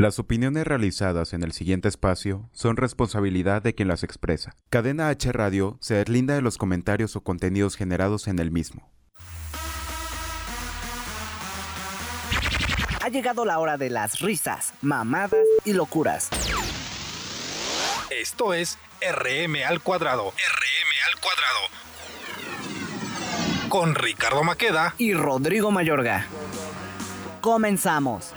Las opiniones realizadas en el siguiente espacio son responsabilidad de quien las expresa. Cadena H Radio se deslinda de los comentarios o contenidos generados en el mismo. Ha llegado la hora de las risas, mamadas y locuras. Esto es RM al cuadrado. RM al cuadrado. Con Ricardo Maqueda y Rodrigo Mayorga. Comenzamos.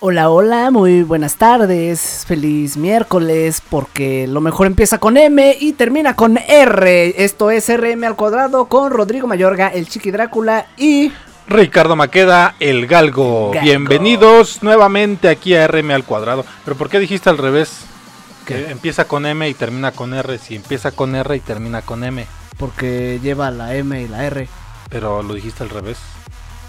Hola, hola, muy buenas tardes, feliz miércoles, porque lo mejor empieza con M y termina con R. Esto es RM al cuadrado con Rodrigo Mayorga, el Chiqui Drácula y Ricardo Maqueda, el Galgo. Galgo. Bienvenidos nuevamente aquí a RM al cuadrado. Pero ¿por qué dijiste al revés? ¿Qué? Que empieza con M y termina con R. Si empieza con R y termina con M. porque lleva la M y la R, Pero lo dijiste al revés.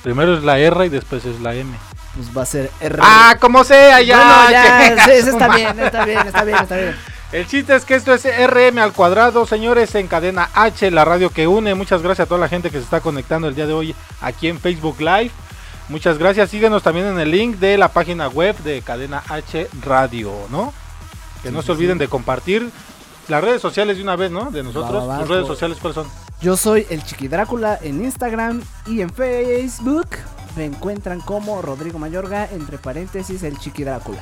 Primero es la R y después es la M. pues va a ser R. Ah, como sea, ya. Bueno, ya, sí, su está bien, está bien, está bien, está bien. El chiste es que esto es RM al cuadrado, señores, en cadena H, la radio que une. Muchas gracias a toda la gente que se está conectando el día de hoy aquí en Facebook Live. Muchas gracias. Síguenos también en el link de la página web de Cadena H Radio, ¿no? Que no se olviden sí. de compartir las redes sociales de una vez, ¿no? De nosotros. ¿Tus redes sociales cuáles son? Yo soy el Chiqui Drácula en Instagram y en Facebook. Me encuentran como Rodrigo Mayorga, entre paréntesis, el Chiqui Drácula.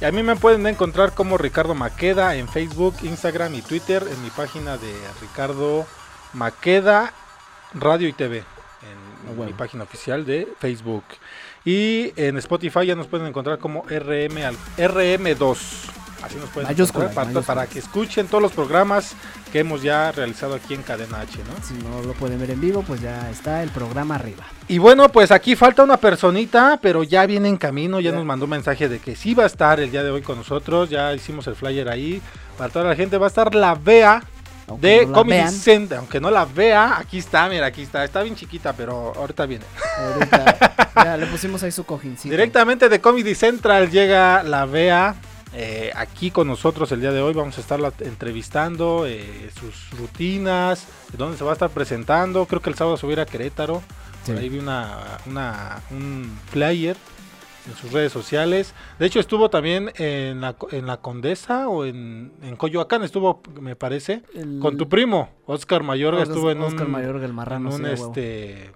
Y a mí me pueden encontrar como Ricardo Maqueda en Facebook, Instagram y Twitter en mi página de Ricardo Maqueda Radio y TV. En Ah, bueno. mi página oficial de Facebook. Y en Spotify ya nos pueden encontrar como RM al RM2. Así nos pueden Mayúscula, para, que escuchen todos los programas que hemos ya realizado aquí en Cadena H, ¿no? Si no lo pueden ver en vivo, pues ya está el programa arriba. Y bueno, pues aquí falta una personita, pero ya viene en camino, ya Ya. nos mandó un mensaje de que sí va a estar el día de hoy con nosotros, ya hicimos el flyer ahí, para toda la gente va a estar la Bea Aunque de no vean, Center, aunque no la vea, aquí está, mira, aquí está, está bien chiquita, pero ahorita viene. ahorita ya le pusimos ahí su cojincito. Directamente de Comedy Central llega la Bea eh, aquí con nosotros el día de hoy, vamos a estarla entrevistando, eh, sus rutinas, dónde se va a estar presentando, creo que el sábado subirá a Querétaro. Sí. Por ahí vi una, una- un flyer en sus redes sociales. De hecho, estuvo también en la, en la Condesa o en, en Coyoacán, estuvo, me parece, El- con tu primo, Oscar Mayorga, Oscar- estuvo en Oscar un, Mayorga, el marrano, en un, sí, a huevo. este,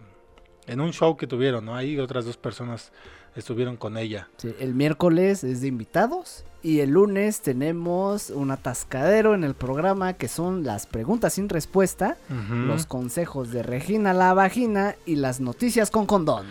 en un show que tuvieron, ¿no? Ahí otras dos personas estuvieron con ella. Sí, el miércoles es de invitados y el lunes tenemos un atascadero en el programa que son las preguntas sin respuesta, los consejos de Regina la vagina y las noticias con condón.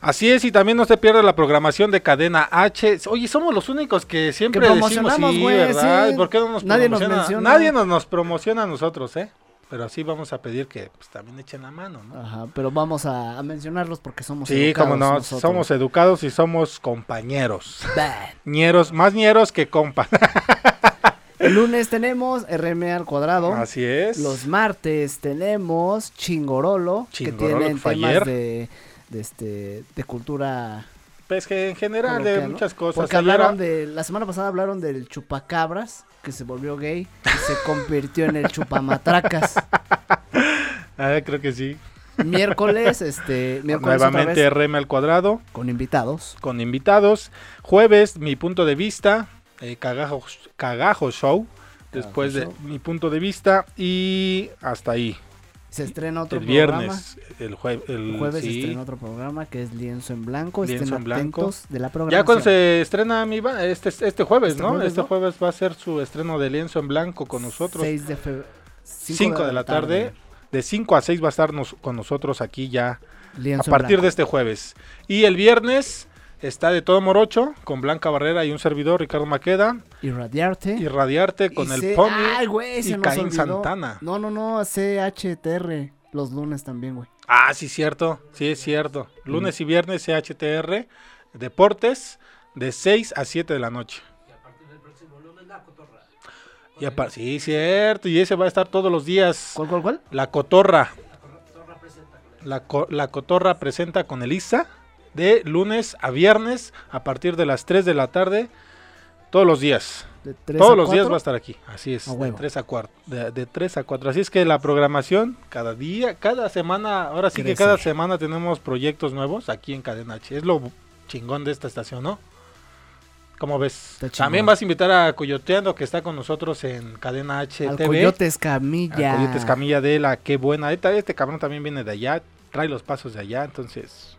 Así es, y también no se pierde la programación de Cadena H. Oye, somos los únicos que siempre Que decimos sí, ¿verdad? sí. ¿Por qué no nos Nadie nos promociona? menciona. Nadie nos, nos promociona a nosotros, ¿eh? Pero así vamos a pedir que pues, también echen la mano, ¿no? Ajá, pero vamos a, a mencionarlos porque somos sí, educados como no, nosotros. somos educados y somos compañeros. Bah. Ñeros, más ñeros que compa. El lunes tenemos RM al cuadrado. Así es. Los martes tenemos Chingorolo, Chingorolo, que tienen que temas de, este, de cultura Pues que en general de muchas cosas. Porque hablaron de, la semana pasada hablaron del chupacabras, que se volvió gay y se convirtió en el chupamatracas. Ah, creo que sí. Miércoles, este, miércoles Nuevamente RM al cuadrado. con invitados. con invitados. Jueves, mi punto de vista, eh, cagajo, cagajo show. Después de mi punto de vista y hasta ahí. Se estrena otro el programa. viernes, el, jue- el El jueves sí. se estrena otro programa que es Lienzo en Blanco. Lienzo Estén en Blanco. de la programación. Ya cuando se estrena mi este, este jueves, Este ¿no? jueves, este ¿no? jueves va a ser su estreno de lienzo en blanco con nosotros. 6 de febrero. 5 de la tarde. De 5 a 6 va a estar nos- con nosotros aquí ya Lienzo a partir de este jueves. Y el viernes está de todo morocho, con Blanca Barrera y un servidor, Ricardo Maqueda. Irradiarte. Irradiarte con Y el C- Pony Ay, güey, y Caín. Santana. No, no, no, CHTR. Los lunes también, güey. Ah, sí, cierto. Sí, es cierto. Mm. Lunes y viernes CHTR, Deportes, de 6 a 7 de la noche. Y a par- sí, cierto. Y ese va a estar todos los días. ¿Cuál, cuál, cuál? La Cotorra. La, co- la Cotorra presenta con Elisa de lunes a viernes a partir de las 3 de la tarde. Todos los días. De Todos los días va a estar aquí. Así es. De huevo. 3 a 4. De, de 3 a 4. Así es que la programación, cada día, cada semana, ahora sí que cada semana tenemos proyectos nuevos aquí en Cadena H. Es lo chingón de esta estación, ¿no? ¿Cómo ves? También vas a invitar a Coyoteando que está con nosotros en Cadena H Al TV. Coyote Escamilla. Al Coyote Escamilla de la qué buena. Este, este cabrón también viene de allá, trae los pasos de allá, entonces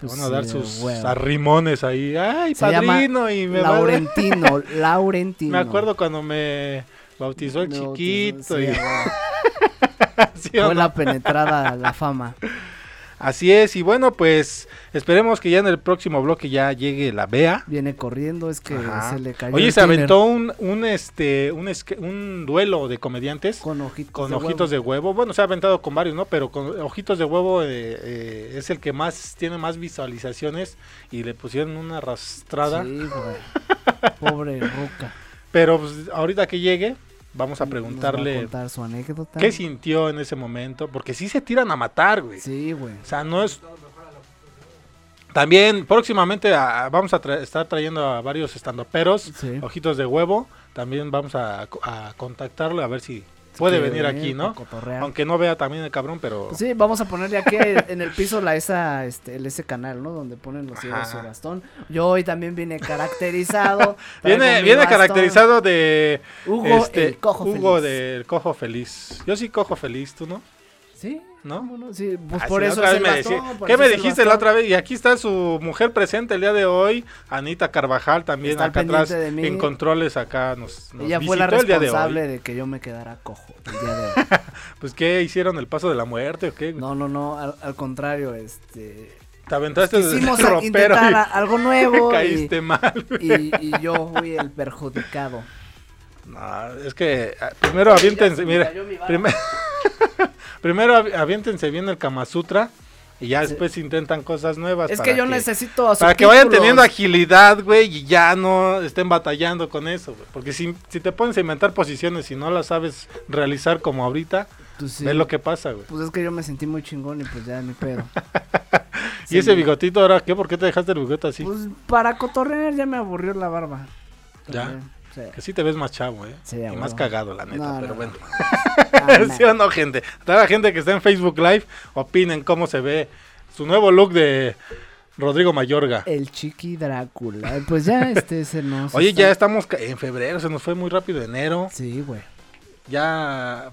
se van a dar sí, sus huevo. arrimones ahí. Ay, Se padrino y me Laurentino, Laurentino. Me acuerdo cuando me bautizó el Me bautizó, chiquito. sí, y-. ¿sí Fue no? la penetrada la fama. Así es, y bueno, pues esperemos que ya en el próximo bloque ya llegue la Bea. Viene corriendo, es que Ajá. se le cayó. Oye, el se tiner aventó un, un este un, un duelo de comediantes con ojitos. con de ojitos huevo. de huevo. Bueno, se ha aventado con varios, ¿no? Pero con ojitos de huevo eh, eh, es el que más tiene más visualizaciones y le pusieron una arrastrada. Sí, güey. Pobre Ruca. Pero pues, ahorita que llegue, vamos a Nos va preguntarle contar su anécdota. qué sintió en ese momento, porque sí se tiran a matar, güey. Sí, güey. O sea, no es... También próximamente a- vamos a tra- estar trayendo a varios estandoperos, Sí. ojitos de huevo. También vamos a, a contactarlo a ver si puede venir venir aquí, ¿no? Aunque no vea también el cabrón, pero... Pues sí, vamos a ponerle aquí en el piso la esa, este, el ese canal, ¿no? Donde ponen los ciegos su bastón. Yo hoy también vine caracterizado. Viene, viene bastón. caracterizado de Hugo, este, el cojo Hugo feliz. del cojo feliz. Yo sí cojo feliz, ¿tú no? Sí, ¿No? ¿cómo no? Sí, pues Ah, por sí, eso es el me bastón, ¿Qué eso me dijiste la otra vez? Y aquí está su mujer presente el día de hoy, Anita Carvajal, también Está acá atrás de mí. en controles acá nos, nos Ella fue la de responsable de, que yo me quedara cojo el día de hoy. Pues ¿qué hicieron el paso de la muerte o qué? No, no, no, al, al contrario, este... Te aventaste desde Quisimos el ropero y algo nuevo y, caíste mal. y, y yo fui el perjudicado. No, es que ah, primero aviéntense, mira, primer- primero avi- aviéntense bien el Kama Sutra y ya Sí. después intentan cosas nuevas. Es para que yo necesito Para que vayan teniendo agilidad, güey, y ya no estén batallando con eso, güey. Porque si, si te pones a inventar posiciones y no las sabes realizar como ahorita, Pues sí. ve lo que pasa, güey. Pues es que yo me sentí muy chingón y pues ya ni pedo. y ese bigotito ahora, ¿qué? ¿Por qué te dejaste el bigote así? Pues para cotorrear ya me aburrió la barba. Ya. Sí. Que sí te ves más chavo, ¿eh? Sí, y más cagado, la neta, No, pero no, bueno. Ah, ¿Sí o no, gente? Toda la gente que está en Facebook Live, opinen cómo se ve su nuevo look de Rodrigo Mayorga. El chiqui Drácula. Pues ya este se nos. Oye, está- ya estamos en febrero, se nos fue muy rápido enero. Sí, güey. Ya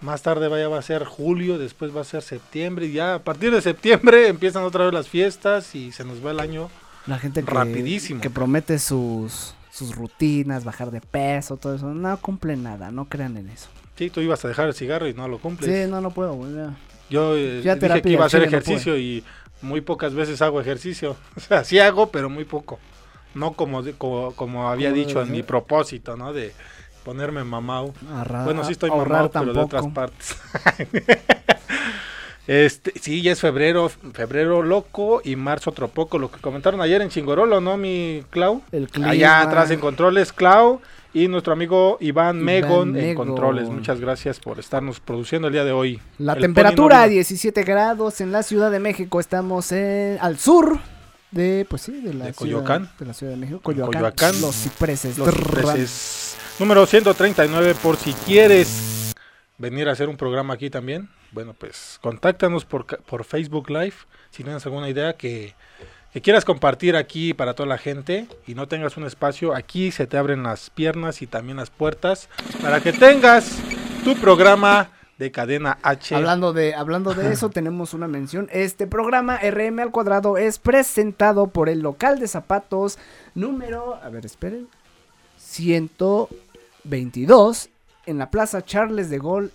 más tarde vaya va a ser julio, después va a ser septiembre y ya a partir de septiembre empiezan otra vez las fiestas y se nos va el año. La gente que, Rapidísimo. que promete sus, sus rutinas, bajar de peso, todo eso. No cumple nada, no crean en eso. Sí, tú ibas a dejar el cigarro y no lo cumples. Sí, no, no puedo, güey. ya. Yo eh, Ya dije que iba a hacer chile no ejercicio y muy pocas veces hago ejercicio. O sea, sí hago, pero muy poco. No como, como, como había dicho en mi propósito, ¿no? De ponerme mamau. Arra- Bueno, sí estoy ahorrar mamado, pero de tampoco. otras partes. este, sí, ya es febrero, febrero loco y marzo otro poco. Lo que comentaron ayer en Chingorolo, ¿no, mi Clau? El clima. Allá atrás en controles, Clau. Y nuestro amigo Iván, Iván Megon en controles. Muchas gracias por estarnos produciendo el día de hoy. La El temperatura Pony no vino. 17 grados en la Ciudad de México. Estamos en, al sur de, pues sí, de la De ciudad, Coyoacán. de la Ciudad de México. Coyoacán. Coyoacán. Los cipreses. Los cipreses. Número 139, por si quieres venir a hacer un programa aquí también. Bueno, pues contáctanos por, por Facebook Live si tienes alguna idea que, que quieras compartir aquí para toda la gente y no tengas un espacio. Aquí se te abren las piernas y también las puertas para que tengas tu programa de cadena H. Hablando de, hablando de eso, tenemos una mención. Este programa RM al cuadrado es presentado por el local de zapatos número, a ver, esperen, 122 en la Plaza Charles de Gaulle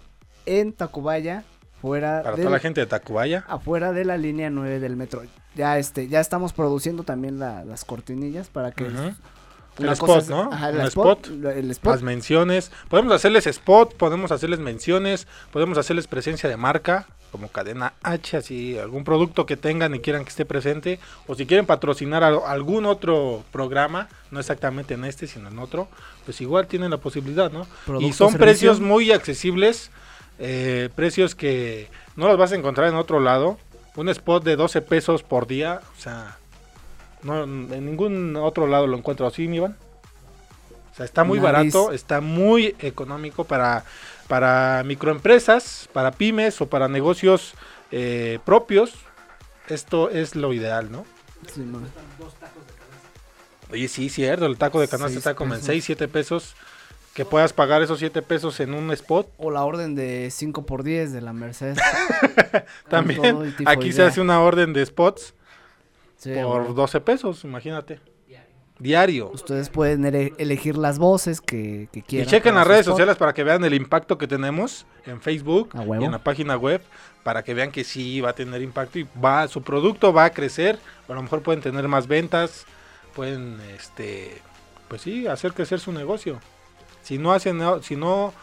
en Tacubaya, fuera para del- toda la gente de Tacubaya. afuera de la línea 9 del metro. ya este, ya estamos produciendo también la- las cortinillas para que Ujú. una El spot, es- ¿no? ajá, el spot. spot, lo- el spot. Las menciones. Podemos hacerles spot, podemos hacerles menciones, podemos hacerles presencia de marca, como cadena H, así algún producto que tengan y quieran que esté presente, o si quieren patrocinar a- algún otro programa, no exactamente en este, sino en otro, pues igual tienen la posibilidad, ¿no? y son servicio. precios muy accesibles, eh, precios que no los vas a encontrar en otro lado. Un spot de 12 pesos por día, o sea, no, en ningún otro lado lo encuentro así, mi Iván. O sea, está muy Nariz. barato, está muy económico para, para microempresas, para pymes o para negocios eh, propios. Esto es lo ideal, ¿no? Sí. Oye, sí, cierto, el taco de canasta está como en pesos. 6, 7 pesos. Que puedas pagar esos 7 pesos en un spot. O la orden de 5 por 10 de la Merced. También aquí de se hace una orden de spots Sí, por bueno. 12 pesos, imagínate. Diario. Ustedes pueden ele- elegir las voces que, que Y quieran. chequen para las redes spot. sociales para que vean el impacto que tenemos en Facebook y en la página web para que vean que sí va a tener impacto y va su producto va a crecer, a lo mejor pueden tener más ventas, pueden este pues sí, hacer crecer su negocio. Si no hacen si no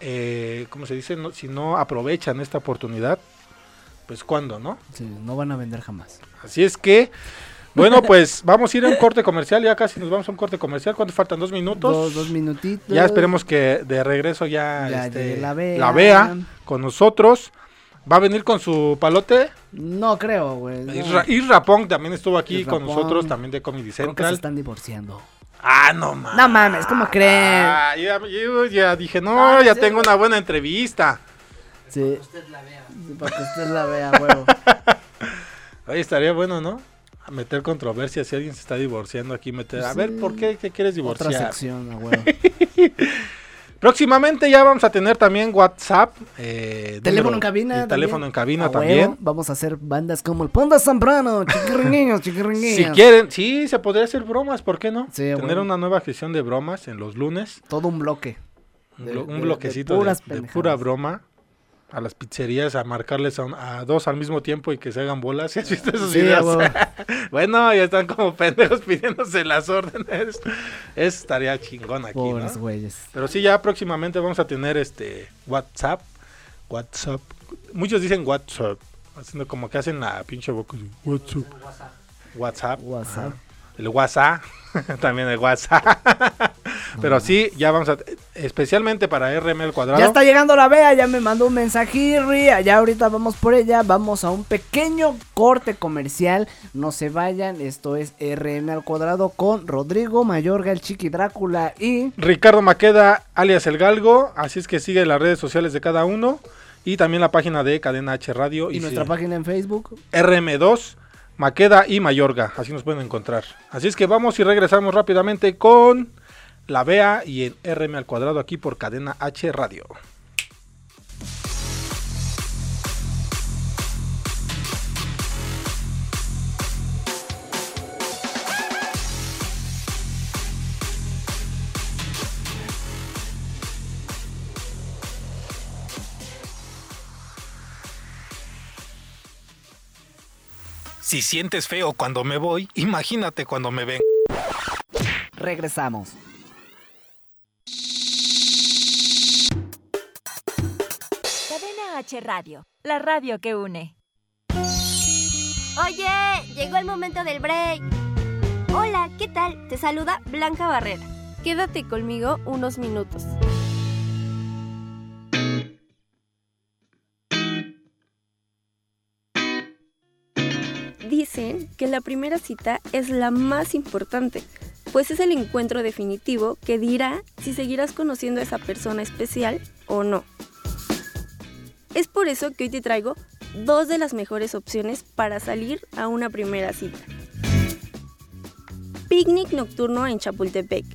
eh, ¿cómo se dice? No- si no aprovechan esta oportunidad, pues cuándo, ¿no? Sí, no van a vender jamás. Así es que bueno, pues vamos a ir a un corte comercial, ya casi nos vamos a un corte comercial. ¿Cuánto faltan? ¿Dos minutos? Dos, dos minutitos. Ya esperemos que de regreso ya, Ya este, la vea con nosotros. Va a venir con su palote. No creo, güey. no. Isra, Isra Pong también estuvo aquí Isra con Pong. nosotros, también de Comedy Creo que se Central. están divorciando. Ah, no mames. No mames, ¿cómo creen? Ah, ya, yo ya dije, no, Ah, ya sí, tengo una buena entrevista. Sí. Sí, Para que usted la vea, huevo. Oye, estaría bueno, ¿no? A meter controversia si alguien se está divorciando aquí, meter. A Sí. ver, ¿por qué te quieres Otra divorciar? sección, a huevo. Próximamente ya vamos a tener también WhatsApp. eh, Teléfono número- en cabina. y teléfono en cabina A huevo. también. Vamos a hacer bandas como el Ponda Zambrano, chiquirringuiños, chiquirringuiños. Si quieren, sí, se podría hacer bromas, ¿por qué no? Sí, Tener bueno. una nueva sesión de bromas en los lunes. Todo un bloque. Un, De- blo- un de- bloquecito de pura broma. A las pizzerías a marcarles a, un- a dos al mismo tiempo y que se hagan bolas. ¿Sí has visto esos Sí, videos? bueno, ya están como pendejos pidiéndose las órdenes. Eso estaría chingón aquí, ¿no? Güeyes. Pero sí, ya próximamente vamos a tener este WhatsApp. WhatsApp. Muchos dicen WhatsApp. Haciendo como que hacen la pinche boca. WhatsApp. WhatsApp. WhatsApp. El WhatsApp. También el WhatsApp. Pero sí, ya vamos a. Especialmente para RM al cuadrado. Ya está llegando la Bea, ya me mandó un mensajirri, allá ahorita vamos por ella, vamos a un pequeño corte comercial, no se vayan, esto es RM al cuadrado con Rodrigo Mayorga, el Chiqui Drácula y... Ricardo Maqueda, alias El Galgo. Así es que sigue las redes sociales de cada uno. Y también la página de Cadena H Radio. Y, Y, nuestra sí, página en Facebook. RM2, Maqueda y Mayorga. Así nos pueden encontrar. Así es que vamos y regresamos rápidamente con la BEA y en RM al cuadrado aquí por Cadena H Radio. Si sientes feo cuando me voy, imagínate cuando me ven. Regresamos. Cadena H Radio, la radio que une. Oye, llegó el momento del break. Hola, ¿qué tal? Te saluda Blanca Barrera. Quédate conmigo unos minutos. Que la primera cita es la más importante, pues es el encuentro definitivo que dirá si seguirás conociendo a esa persona especial o no. Es por eso que hoy te traigo dos de las mejores opciones para salir a una primera cita. Picnic nocturno en Chapultepec.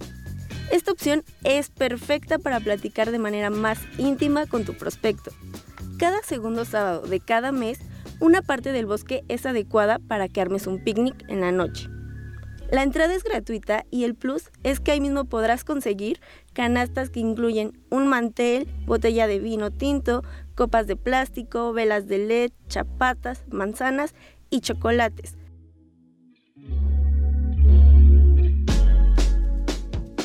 Esta opción es perfecta para platicar de manera más íntima con tu prospecto. Cada segundo sábado de cada mes, una parte del bosque es adecuada para que armes un picnic en la noche. La entrada es gratuita y el plus es que ahí mismo podrás conseguir canastas que incluyen un mantel, botella de vino tinto, copas de plástico, velas de LED, chapatas, manzanas y chocolates.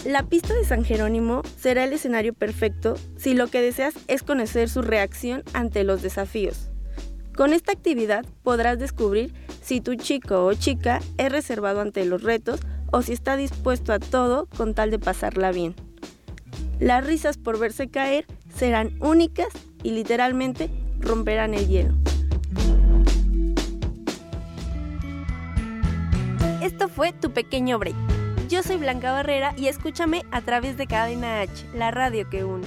La pista de San Jerónimo será el escenario perfecto si lo que deseas es conocer su reacción ante los desafíos. Con esta actividad podrás descubrir si tu chico o chica es reservado ante los retos o si está dispuesto a todo con tal de pasarla bien. Las risas por verse caer serán únicas y literalmente romperán el hielo. Esto fue tu pequeño break. Yo soy Blanca Barrera y escúchame a través de Cadena H, la radio que une.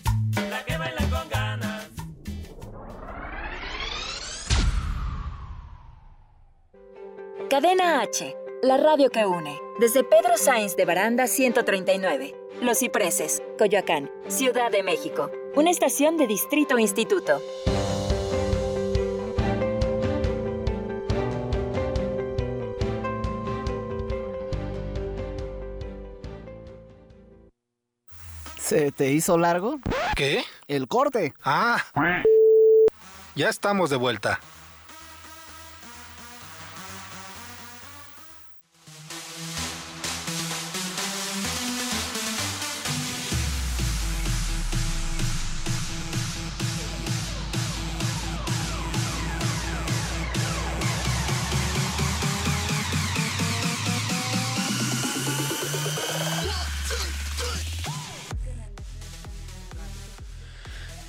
Cadena H, la radio que une. Desde Pedro Sainz de Baranda 139. Los Cipreses, Coyoacán, Ciudad de México. Una estación de Distrito Instituto. ¿Se te hizo largo? ¿Qué? El corte. Ah. Ya estamos de vuelta.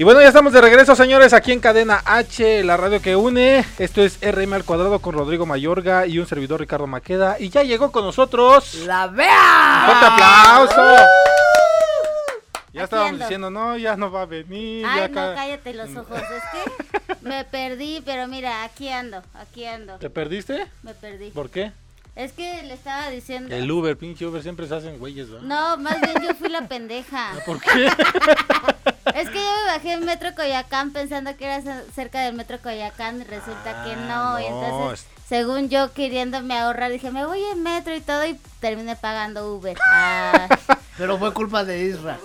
Y bueno, ya estamos de regreso, señores, aquí en Cadena H, la radio que une. Esto es RM al cuadrado con Rodrigo Mayorga y un servidor Ricardo Maqueda. Y ya llegó con nosotros. ¡La vea! ¡Fuerte aplauso! Ya Aquí estábamos ando. diciendo, no, ya no va a venir. ya Ay, no, cállate los ojos. Es que me perdí, pero mira, aquí ando, aquí ando. ¿Te perdiste? Me perdí. ¿Por qué? Es que le estaba diciendo. El Uber, pinche Uber, siempre se hacen güeyes, ¿verdad? No, más bien yo fui la pendeja. ¿Por qué? Es que yo me bajé en Metro Coyacán pensando que era ce- cerca del Metro Coyacán y resulta que no. Y Ah, no, entonces, es- según yo queriéndome ahorrar, dije, me voy en Metro y todo y terminé pagando Uber. Ah, Pero fue culpa de Isra.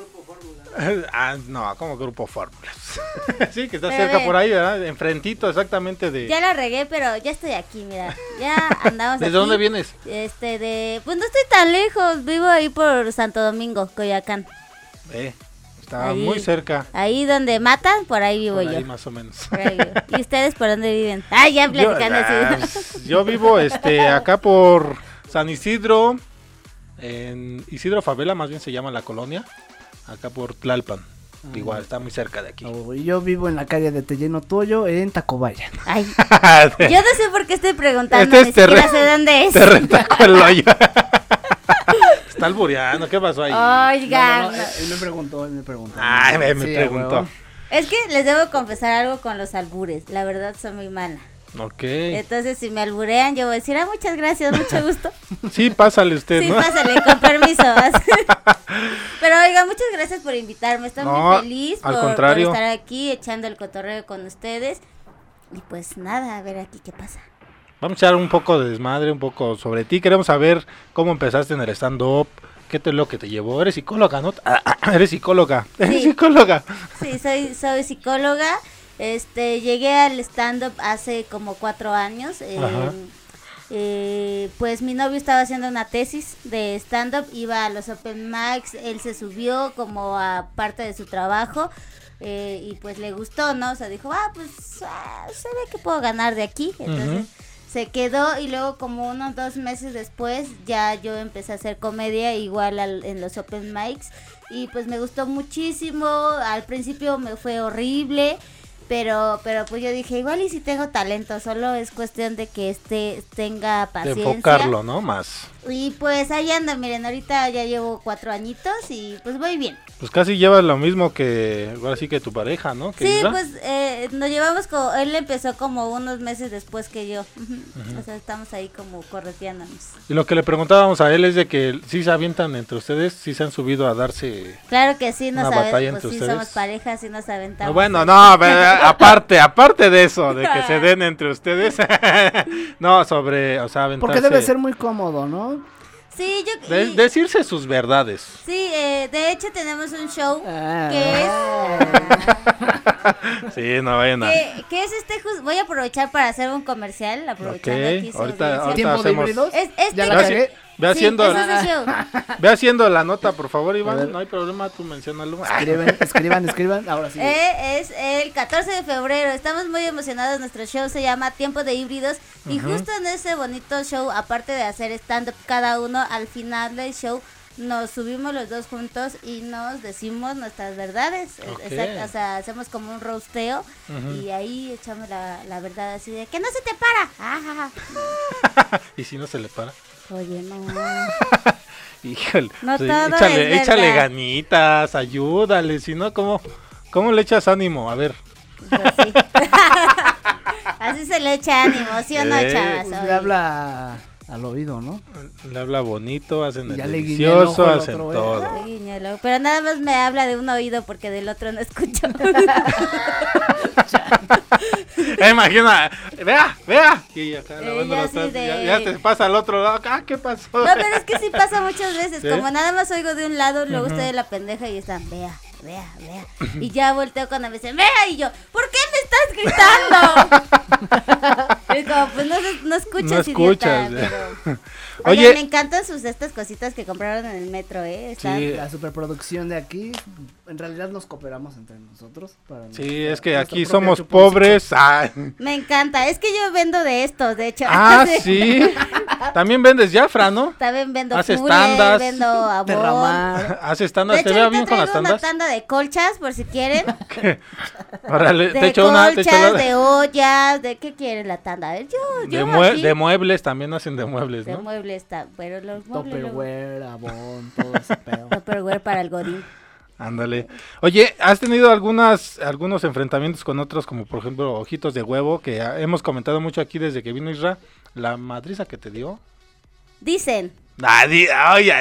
ah, no, como Grupo Fórmulas. sí, que está Pero cerca ve. por ahí, ¿verdad? Enfrentito exactamente de... ya la regué, pero ya estoy aquí, mira. Ya andamos ¿Desde aquí. dónde vienes? Este, de. Pues no estoy tan lejos. Vivo ahí por Santo Domingo, Coyoacán. Eh, está Ahí. muy cerca. Ahí donde matan, por ahí vivo Por yo. ahí más o menos. ¿Y ustedes por dónde viven? Ah, ya Yo, platicando ah, así. yo vivo este acá por San Isidro, en Isidro Favela, más bien se llama la colonia, acá por Tlalpan. Igual, está muy cerca de aquí. Oh, y yo vivo en la calle de Telleno Toyo, en Tacubaya. Ay, yo no sé por qué estoy preguntando. Este es ni siquiera sé dónde es. Te retaco el hoyo. Está albureando, ¿qué pasó ahí? Oigan. No, no, no, él me preguntó, él me preguntó. Ay, me, me Sí, preguntó. Es que les debo confesar algo con los albures. La verdad, soy muy mala. Ok. Entonces, si me alburean, yo voy a decir, ah, muchas gracias, mucho gusto. Sí, pásale usted, Sí, ¿no? pásale, con permiso. Pero oiga, muchas gracias por invitarme. Estoy No, muy feliz al por, estar aquí echando el cotorreo con ustedes. Y pues nada, a ver aquí qué pasa. Vamos a echar un poco de desmadre, un poco sobre ti. Queremos saber cómo empezaste en el stand-up, qué te lo que te llevó. Eres psicóloga, ¿no? eres psicóloga. Eres Sí. psicóloga. Sí, soy, soy psicóloga. Este, llegué al stand-up hace como cuatro años. eh, eh, pues mi novio estaba haciendo una tesis de stand-up, iba a los open mics, él se subió como a parte de su trabajo eh, y pues le gustó, ¿no? O sea, dijo, ah, pues ah, se ve que puedo ganar de aquí. Entonces. Se quedó y luego como unos dos meses después ya yo empecé a hacer comedia igual al- en los open mics y pues me gustó muchísimo. Al principio me fue horrible. Pero, pero pues yo dije, igual y si tengo talento, solo es cuestión de que este tenga De paciencia. enfocarlo, ¿no? Más. Y pues ahí anda, miren, ahorita ya llevo cuatro añitos y pues voy bien. Pues casi llevas lo mismo que, ahora sí que tu pareja, ¿no? Sí, Isra. pues eh, nos llevamos como, él empezó como unos meses después que yo. Ujú. O sea, estamos ahí como correteándonos. Y lo que le preguntábamos a él es de que sí se avientan entre ustedes, sí se han subido a darse... Claro que sí, nos aventamos, pues sí ustedes. somos parejas y nos aventamos. No, bueno, no, aparte, aparte de eso, de que se den entre ustedes. no, sobre, o sea, aventarse... Porque debe ser muy cómodo, ¿no? Sí, yo... de- y- decirse sus verdades. Sí, eh, de hecho tenemos un show Ah. que es... Sí, no vayan a... que, que es este voy a aprovechar para hacer un comercial aprovechando Ok, aquí su ahorita- ahorita ¿Tiempo de hacemos-? Es, este Ya la Ve, sí, haciendo, es show. ve haciendo la nota, por favor, Iván. No hay problema, tú menciónalo. Escriben, escriban, escriban. Ahora sí. Eh, es el 14 de febrero. Estamos muy emocionados. Nuestro show se llama Tiempo de Híbridos. Y justo en ese bonito show, aparte de hacer stand-up cada uno, al final del show nos subimos los dos juntos y nos decimos nuestras verdades. Exacto, o sea, hacemos como un roasteo y ahí echamos la, la verdad así de que no se te para. Ah, y si no se le para. Oye, no. Híjole, No pues, todo échale, es échale ganitas, ayúdale, si no, ¿cómo, ¿cómo le echas ánimo? A ver, Pues sí. así se le echa ánimo, ¿sí o no, Eh, chavas? Pues habla al oído, ¿no? le habla bonito, hacen el Ya le guiñé el delicioso, hacen otro, ¿eh? todo. Ay. Pero nada más me habla de un oído porque del otro no escucho. Eh, imagina, vea, vea. Y acá Eh, lavando ya los así trastes, de- ya, ya te pasa al otro lado. Ah, ¿qué pasó? No, pero es que sí pasa muchas veces. ¿Sí? Como nada más oigo de un lado, luego estoy de la pendeja y están, vea, vea, vea. Y ya volteo cuando me dicen, vea, y yo, ¿por qué estás gritando? y como, pues no, no escuchas, No idiota. escuchas, Pero... Oye. Oye, me encantan sus estas cositas que compraron en el metro, ¿eh? Están- Sí. La superproducción de aquí, en realidad nos cooperamos entre nosotros. Para Sí, nuestra- es que aquí somos chuponcito. pobres. Ah, Me encanta. Es que yo vendo de estos, de hecho. ah, sí. También vendes Jafra, ¿no? También vendo Haces Fuller, tandas. vendo. Derramar. Haces De tandas, hecho, te veo bien con las traigo una tandas. tanda de colchas, por si quieren. Órale, te De echo una, te echo colchas, la- de ollas, de qué quieren la tanda. A ver, yo, de, yo mue- aquí, de muebles, también hacen de muebles, de ¿no? muebles está, pero los muebles luego- Tupperware, Avon, todo ese pedo. Tupperware para el godín. Ándale. Oye, ¿has tenido algunas algunos enfrentamientos con otros, como por ejemplo Ojitos de Huevo, que hemos comentado mucho aquí desde que vino Isra? La madriza que te dio. Dicen, Ah, di-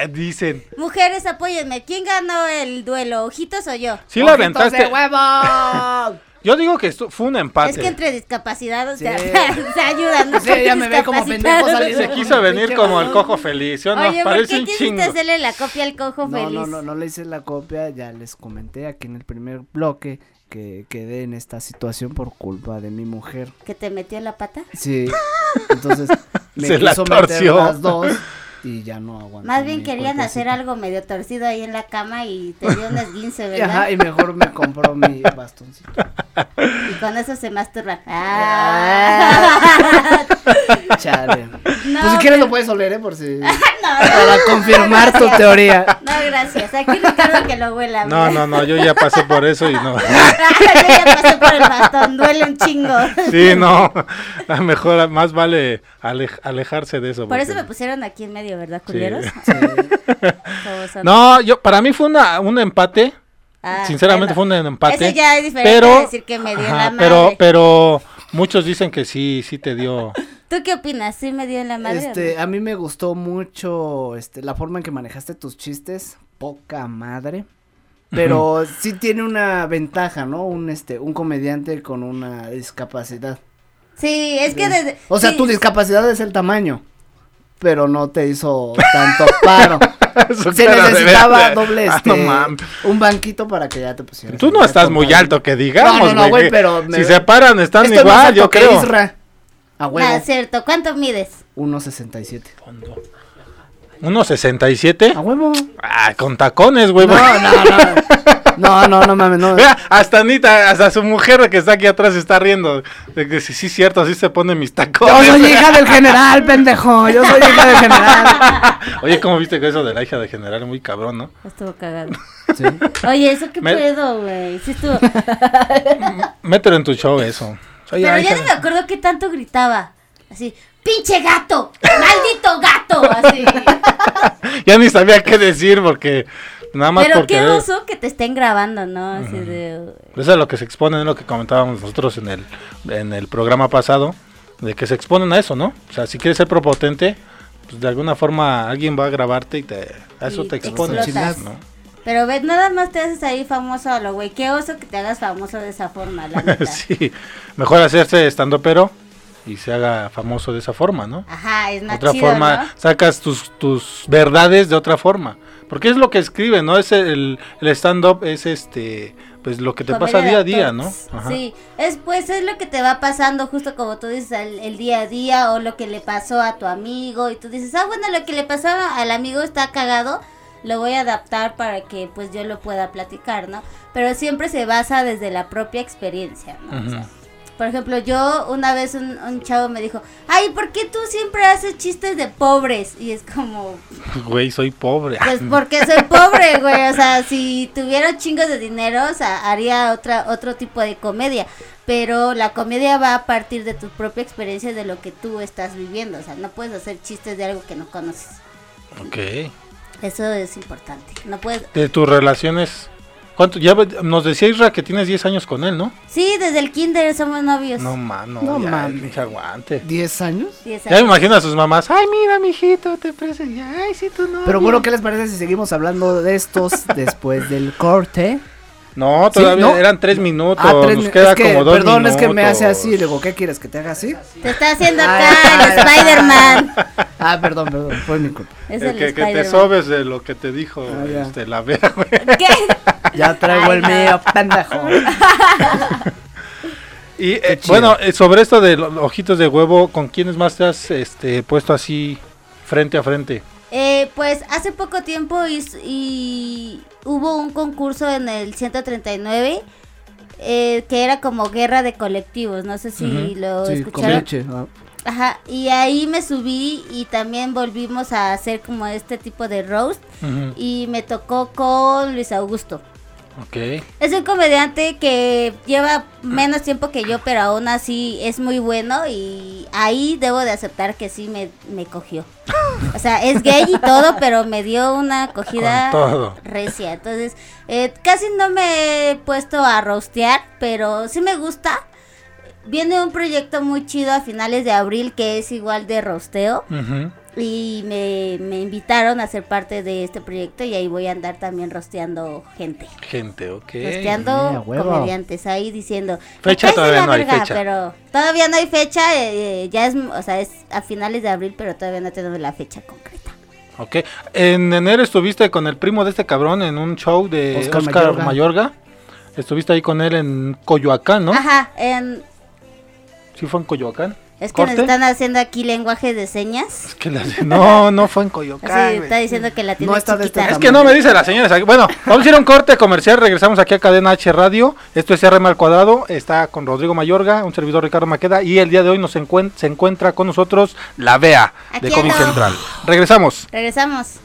dicen. mujeres apóyenme, ¿quién ganó el duelo, ojitos o yo? Sí la ¡Ojitos aventaste. de huevo! Yo digo que esto fue un empate. Es que entre discapacitados Sí. se, se ayudan. ¿no? Sí, ya me ve como pendejo Se quiso venir como el cojo feliz, ¿sí o no? Oye, ¿por Parece qué un quisiste chingo. hacerle la copia al cojo No, feliz? no, no, no le hice la copia, ya les comenté aquí en el primer bloque que quedé en esta situación por culpa de mi mujer. ¿Que te metió la pata? Sí, entonces me Se la quiso meter torció. las dos y ya no aguanté. Más bien querían hacer algo medio torcido ahí en la cama y te dio un esguince, Y, ¿verdad? Ajá, y mejor me compró mi bastoncito. Y con eso se masturban. Ah. Chale. No, pues si quieres pero- lo puedes oler, ¿eh? Por si... no, Para confirmar tu teoría. No, gracias. Aquí Ricardo que lo huela. No, mira. no, no, yo ya pasé por eso y no. Yo ya pasé por el bastón, duele un chingo. Sí, no. Mejor, más vale alej- alejarse de eso. Por eso me pusieron aquí en medio, ¿verdad, culeros? Sí. No, yo para mí fue una, un empate. Ah, Sinceramente bueno. fue un empate. Eso ya es diferente pero, a decir que me dio en la madre. pero, pero muchos dicen que sí, sí te dio. ¿Tú qué opinas? ¿Sí me dio en la madre? Este, no? a mí me gustó mucho este, la forma en que manejaste tus chistes, poca madre. Pero sí tiene una ventaja, ¿no? Un este, un comediante con una discapacidad. Sí, es que desde... O sea, sí, tu discapacidad es el tamaño, pero no te hizo tanto paro. Se necesitaba doble Ah, este, no mames. un banquito para que ya te pusieras. Tú no estás muy alto, que digamos. No, no, no, güey, pero me- Si se paran, están Estoy más igual, alto yo que creo. Isra. A Ah, huevo. es cierto. ¿Cuánto mides? 1.67. ¿1.67? A huevo. Ah, con tacones, güey. No, no, no. No, no, no mames, no. Vea, hasta Anita, hasta su mujer que está aquí atrás está riendo. De que sí, sí, cierto, así se pone mis Yo tacones. soy hija del general, pendejo. Yo soy hija del general. Oye, ¿cómo viste que eso de la hija de general? Muy cabrón, ¿no? Estuvo cagado. Sí. Oye, ¿eso qué Me- pedo, güey? Sí estuvo... Mételo en tu show eso. Pero ya no me acuerdo qué tanto gritaba. Así, ¡pinche gato! ¡Maldito gato! Así. ya ni sabía qué decir porque nada más Pero porque qué oso que te estén grabando, ¿no? Así de... eso es lo que se expone, es lo que comentábamos nosotros en el en el programa pasado, de que se exponen a eso, ¿no? O sea, si quieres ser propotente, pues de alguna forma alguien va a grabarte y te a eso Y te te explotas. ¿no? Pero ves, nada más te haces ahí famoso a lo güey. Qué oso que te hagas famoso de esa forma, la neta. sí, mejor hacerse estando pero y se haga famoso de esa forma, ¿no? Ajá, es más otra chido, forma, ¿no? sacas tus, tus verdades de otra forma. Porque es lo que escribe, ¿no? Es el, el stand-up, es este, pues lo que te pasa día a día, ¿no? Ajá. Sí, es pues es lo que te va pasando justo como tú dices el, el día a día o lo que le pasó a tu amigo y tú dices, ah bueno, lo que le pasó al amigo está cagado, lo voy a adaptar para que pues yo lo pueda platicar, ¿no? Pero siempre se basa desde la propia experiencia, ¿no? O Ujú. sea, por ejemplo, yo una vez un, un chavo me dijo, ay, ¿por qué tú siempre haces chistes de pobres? Y es como, Güey, soy pobre. pues porque soy pobre, güey. O sea, si tuviera chingos de dinero, o sea, haría otra, otro tipo de comedia. Pero la comedia va a partir de tu propia experiencia de lo que tú estás viviendo. O sea, no puedes hacer chistes de algo que no conoces. ok. Eso es importante. No puedes. De tus relaciones, ¿cuánto? Ya nos decía Isra que tienes 10 años con él, ¿no? Sí, desde el kinder somos novios. No, mano, No ya, mames. pinche aguante. ¿10 años? Diez Ya me años. imagino a sus mamás, ay, mira, mijito, te presento, ay, sí, tú no. Pero bueno, ¿qué les parece si seguimos hablando de estos después del corte? No, todavía ¿no? eran 3 minutos, Ah, tres nos queda es que, como 2 Perdón, es que me hace así. Le digo, ¿qué quieres? ¿Que te haga así? Te está haciendo acá el Spider-Man. Ah, perdón, perdón. Fue mi culpa. Es El el, que, que te sobes de lo que te dijo Ah, ya. este, la vea, güey. ¿Qué? Ya traigo Ay, el no. mío, pendejo. Y eh, bueno, eh, sobre esto de los ojitos de huevo, ¿con quiénes más te has este, puesto así frente a frente? Eh, pues hace poco tiempo his- y hubo un concurso en el 139 eh, que era como guerra de colectivos, no sé si lo Sí, escucharon. leche. Ajá, y ahí me subí y también volvimos a hacer como este tipo de roast y me tocó con Luis Augusto. Es un comediante que lleva menos tiempo que yo, pero aún así es muy bueno y ahí debo de aceptar que sí me, me cogió. O sea, es gay y todo, pero me dio una acogida recia. Entonces, eh, casi no me he puesto a rostear, pero sí me gusta. Viene un proyecto muy chido a finales de abril que es igual de rosteo Ujú. Y me, me invitaron a ser parte de este proyecto y ahí voy a andar también rosteando gente. Gente, ok. Rosteando Yeah, comediantes ahí diciendo Fecha "Me caes de todavía no hay verga", fecha. pero todavía no hay fecha eh, eh, ya es o sea es a finales de abril pero todavía no tenemos la fecha concreta Ok. En enero estuviste con el primo de este cabrón en un show de Oscar Oscar, Mayorga. Mayorga. Estuviste ahí con él en Coyoacán, ¿no? ajá en, Sí fue en Coyoacán. Es que nos están haciendo aquí lenguaje de señas Es que la- No, no fue en Coyoacán. güey. está diciendo que la tiene No está de este chiquita Es que no me dice la señora. aquí- Bueno, vamos a ir a un corte comercial. Regresamos aquí a Cadena H Radio. Esto es RM al cuadrado. Está con Rodrigo Mayorga, un servidor Ricardo Maqueda. Y el día de hoy nos encuen- se encuentra con nosotros la VEA de ando. Central. Regresamos. regresamos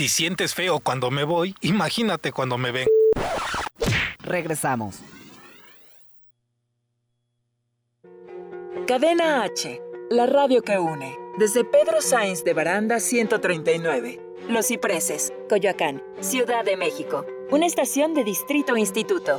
Si sientes feo cuando me voy, imagínate cuando me ven. Regresamos. Cadena H, la radio que une. Desde Pedro Sáenz de Baranda 139. Los Cipreses, Coyoacán, Ciudad de México. Una estación de Distrito Instituto.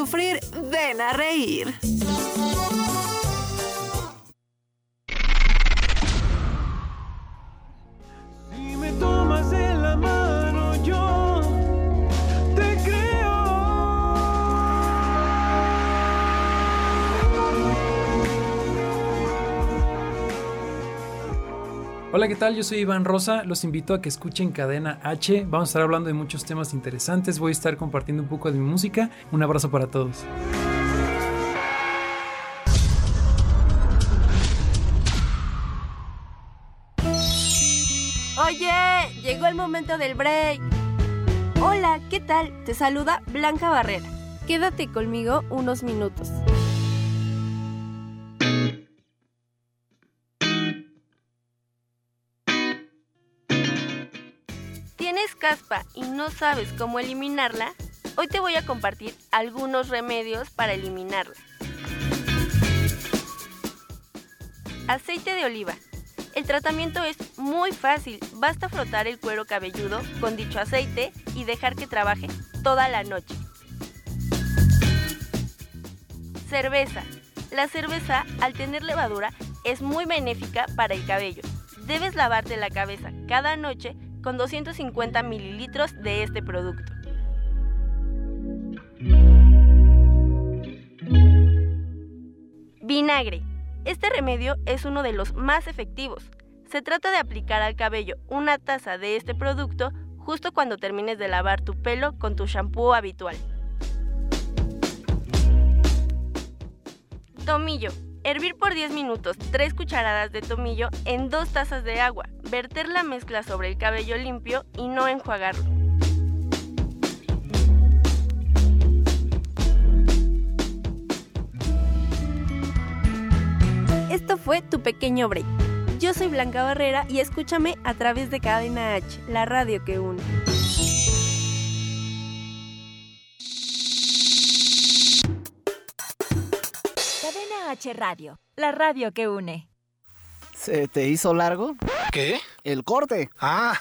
ven a reír. Hola, ¿qué tal? Yo soy Iván Rosa. Los invito a que escuchen Cadena H. Vamos a estar hablando de muchos temas interesantes. Voy a estar compartiendo un poco de mi música. Un abrazo para todos. Oye, llegó el momento del break. Hola, ¿qué tal? Te saluda Blanca Barrera. Quédate conmigo unos minutos. ¿Tienes caspa y no sabes cómo eliminarla? Hoy te voy a compartir algunos remedios para eliminarla. Aceite de oliva. El tratamiento es muy fácil, basta frotar el cuero cabelludo con dicho aceite y dejar que trabaje toda la noche. Cerveza. La cerveza, al tener levadura, es muy benéfica para el cabello. Debes lavarte la cabeza cada noche con 250 mililitros de este producto. Vinagre. Este remedio es uno de los más efectivos. Se trata de aplicar al cabello una taza de este producto justo cuando termines de lavar tu pelo con tu shampoo habitual. Tomillo. Hervir por 10 minutos 3 cucharadas de tomillo en 2 tazas de agua. Verter la mezcla sobre el cabello limpio y no enjuagarlo. Esto fue tu pequeño break. Yo soy Blanca Barrera y escúchame a través de Cadena H, la radio que une. Cadena H Radio, la radio que une. ¿Se te hizo largo? ¿Qué? El corte. Ah.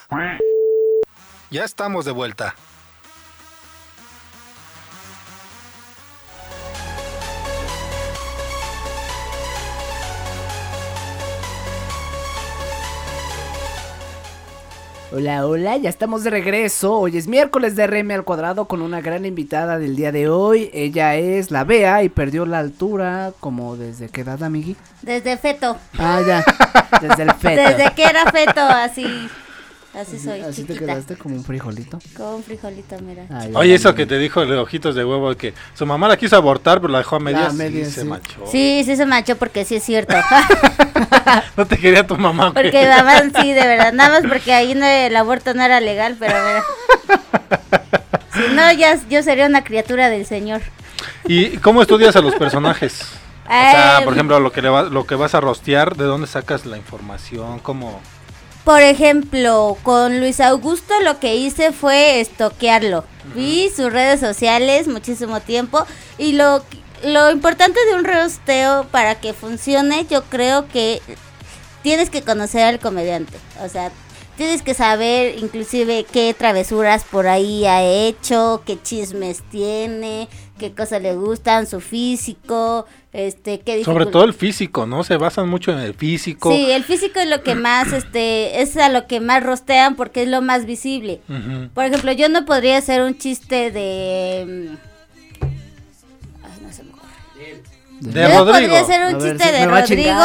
Ya estamos de vuelta. Hola, hola, ya estamos de regreso. Hoy es miércoles de RM al cuadrado con una gran invitada del día de hoy. Ella es la Bea y perdió la altura como desde qué edad, amigui. Desde feto. Ah, ya. Desde el feto. Desde que era feto, así. Así soy, Así te quedaste como un frijolito. Como un frijolito, mira. Ay, Oye, eso que te dijo de ojitos de huevo, que su mamá la quiso abortar, pero la dejó a medias, a medias, y se sí. manchó. Sí, sí se manchó porque sí es cierto. No te quería tu mamá. güey. Porque mamá, sí, de verdad. Nada más porque ahí no, el aborto no era legal, pero mira. Si no, ya yo sería una criatura del Señor. ¿Y cómo estudias a los personajes? O sea, por ejemplo, lo que, le va- lo que vas a rostear, ¿de dónde sacas la información? ¿Cómo? Por ejemplo, con Luis Augusto lo que hice fue estoquearlo. Vi sus redes sociales muchísimo tiempo y lo, lo importante de un rosteo para que funcione, yo creo que tienes que conocer al comediante. O sea, tienes que saber inclusive qué travesuras por ahí ha hecho, qué chismes tiene, qué cosas le gustan, su físico, este, qué Sobre todo el físico, ¿no? Se basan mucho en el físico. Sí, el físico es lo que más, este, es a lo que más rostean porque es lo más visible. Por ejemplo, yo no podría hacer un chiste de... Ay, no se me ocurre. De yo no Rodrigo. podría hacer un A ver, chiste sí, de Rodrigo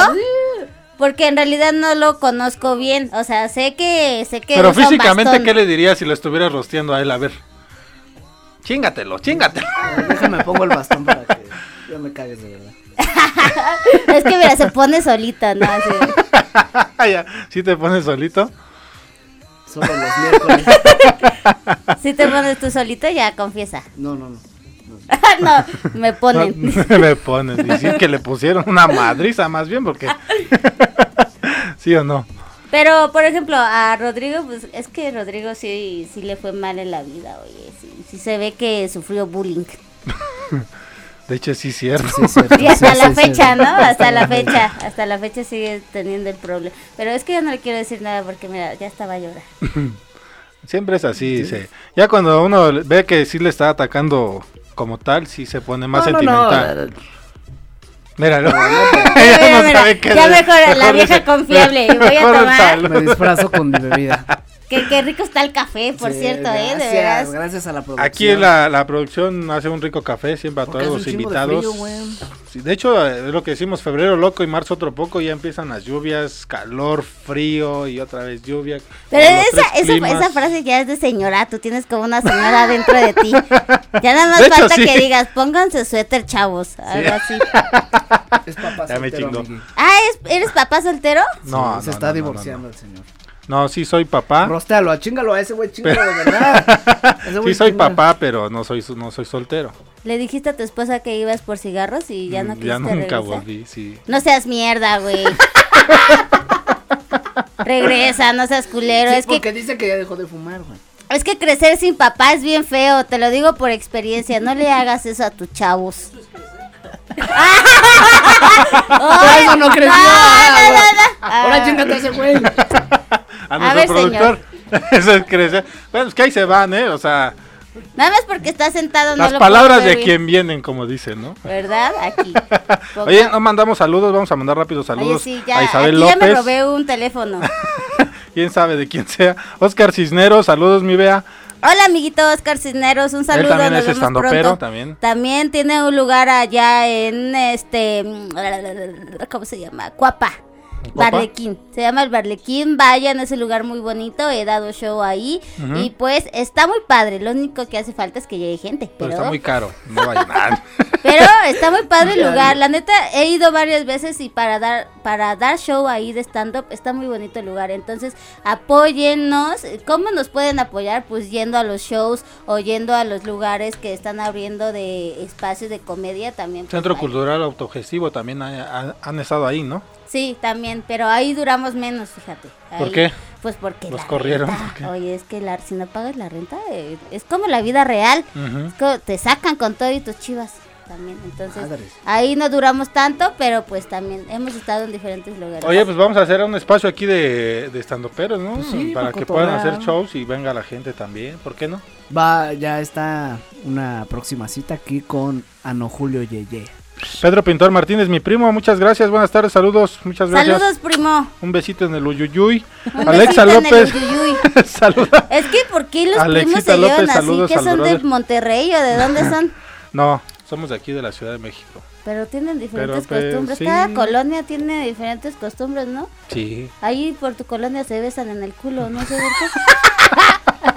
porque en realidad no lo conozco bien. O sea, sé que sé que Pero físicamente. ¿qué le dirías si lo estuvieras rosteando a él? A ver. Chingatelo, chingatelo. Déjame pongo el bastón para que yo me cagues de verdad. es que mira, se pone solita, ¿no? Así. ya, si te pones solito. Solo los miércoles. Si te pones tú solito, ya confiesa. No, no, no. no, no, me ponen. me ponen. Sí que le pusieron una madriza más bien porque... ¿Sí o no? Pero, por ejemplo, a Rodrigo, pues es que Rodrigo sí, sí le fue mal en la vida, oye. Sí, sí se ve que sufrió bullying. De hecho, sí es cierto. Sí, cierto. Y hasta Sí, la sí, fecha, ¿no? Hasta la fecha. Hasta la fecha sigue teniendo el problema. Pero es que yo no le quiero decir nada porque, mira, ya estaba a llorar. Siempre es así. se- Ya cuando uno ve que sí le está atacando como tal, sí se pone más No, no, sentimental. no. Míralo. Mira, Ella no mira, sabe qué ya de- mejor la mejor vieja dice- confiable. Voy a mejor tomar. Me disfrazo con mi bebida. Qué, qué rico está el café, por Sí, cierto, ¿eh? De gracias, veras. Gracias a la producción. Aquí la, la producción hace un rico café siempre a Porque todos los de invitados. frío, güey. Sí, de hecho, es lo que decimos, febrero loco y marzo otro poco, ya empiezan las lluvias, calor, frío y otra vez lluvia. Pero esa, esa, esa frase ya es de señora, tú tienes como una señora dentro de ti. Ya nada más De hecho, falta sí. que digas, pónganse suéter, chavos, algo así. Es papá Ya me soltero. Ah, ¿es- ¿eres papá soltero? No, Sí, se no, está no, no, divorciando no, el señor. No, sí soy papá. Róstalo, chingalo a ese güey, chingalo de verdad. Ese Sí soy chingalo. papá, pero no soy no soy soltero. Le dijiste a tu esposa que ibas por cigarros y ya no Mm, quisiste ya nunca regresar? volví, sí. No seas mierda, güey. Regresa, no seas culero. Sí, es que porque dice que ya dejó de fumar, güey. es que crecer sin papá es bien feo, te lo digo por experiencia. No le hagas eso a tus chavos. Por eso no creció. Ah, no, no, no. Ahora Ah. chingate a ese güey. A A nuestro ver, productor. Eso es crecer. Bueno, es que ahí se van, ¿eh? O sea, Nada más porque está sentado no las lo palabras puedo ver de bien. quien vienen, como dicen, ¿no? ¿Verdad? Aquí. Oye, no mandamos saludos, vamos a mandar rápido Oye, saludos sí, ya, a Isabel aquí ya me López. robé un teléfono. Quién sabe de quién sea. Oscar Cisneros, saludos, mi Bea. Hola, amiguito Oscar Cisneros, un saludo, también nos es vemos pronto. también. También tiene un lugar allá en este, ¿cómo se llama? Cuapa. Barlequín, se llama el Barlequín, vayan, es un lugar muy bonito, he dado show ahí. Y pues está muy padre, lo único que hace falta es que llegue gente, Pero pero, está muy caro. No vayan pero está muy padre el lugar, la neta he ido varias veces y para dar para dar show ahí de stand up está muy bonito el lugar, entonces apóyennos, ¿cómo nos pueden apoyar? Pues yendo a los shows o yendo a los lugares que están abriendo de espacios de comedia también. pues, Centro. Cultural Autogestivo también ha- ha- han estado ahí, ¿no? Sí, también, pero ahí duramos menos, fíjate. ¿Por qué? Pues porque Los corrieron. Oye, es que la, si no pagas la renta, eh, es como la vida real. Ujú. Es como te sacan con todo y tus chivas también. Entonces, ahí no duramos tanto, pero pues también hemos estado en diferentes lugares. Oye, pues vamos a hacer un espacio aquí de, de estandoperos, ¿no? Pues sí, Para que puedan hacer shows y venga la gente también, ¿por qué no? Va, ya está una próxima cita aquí con Ano Julio Yeye. Pedro Pintor Martínez, mi primo, muchas gracias, buenas tardes, saludos, muchas gracias. Saludos, primo. Un besito en el Uyuyuy. Un Alexa besito en el López, uyuyuy. saluda. Es que, ¿por qué los Alexita primos se llevan así? ¿Que son de brother. Monterrey o de dónde son? No, somos de aquí de la Ciudad de México. Pero tienen diferentes pues, costumbres. Cada colonia tiene diferentes costumbres, ¿no? Sí. Ahí por tu colonia se besan en el culo, no sé por qué.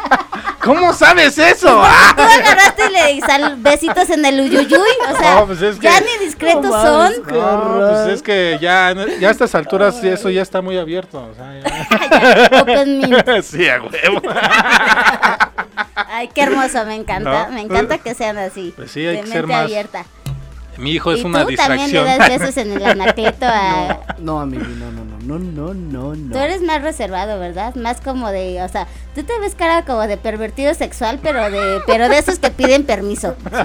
¿Cómo sabes eso? Tú agarraste y le sal- besitos en el uyuyuy, o sea, No, pues es ya ni discretos No son. No, pues es que ya, ya a estas alturas eso ya está muy abierto. o sea, ya. Open mint. sí, a huevo. Ay, qué hermoso, me encanta, ¿No? me encanta que sean así. Pues sí, hay de que ser mente más abierta. Mi hijo es y una tú también le distracción. das besos en el anacleto a... No, amigo, no, no, no, no, no, no, no. Tú eres más reservado, ¿verdad? Más como de, o sea, tú te ves cara como de pervertido sexual, pero de, pero de esos que piden permiso. ¿sí?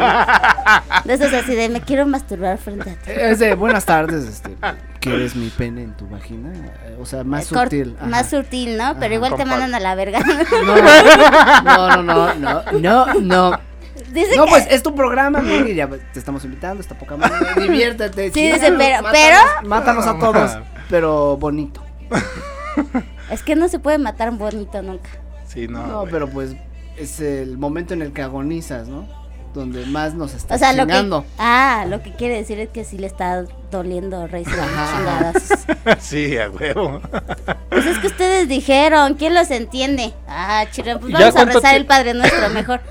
De esos así de, me quiero masturbar frente a ti. Es de buenas tardes, este. ¿Quieres mi pene en tu vagina? Eh, O sea, más cort- sutil. ajá. Más sutil, ¿no? Pero Ajá. igual te mandan a la verga. No, no, no, no, no, no. Dice No, que- pues es tu programa, y ya te estamos invitando, está poca madre, diviértete. Sí, dice, pero- mátanos, pero- Mátanos a todos, pero bonito. Es que no se puede matar bonito nunca. Sí, no. No, pero pues es el momento en el que agonizas, ¿no? Donde más nos está O sea, lo que, chingando. ah, lo que quiere decir es que sí le está doliendo Rey chingadas. sí, a huevo. Pues es que ustedes dijeron, ¿quién los entiende? Ah, chirón, pues ¿Ya vamos a rezar te- el Padre Nuestro mejor.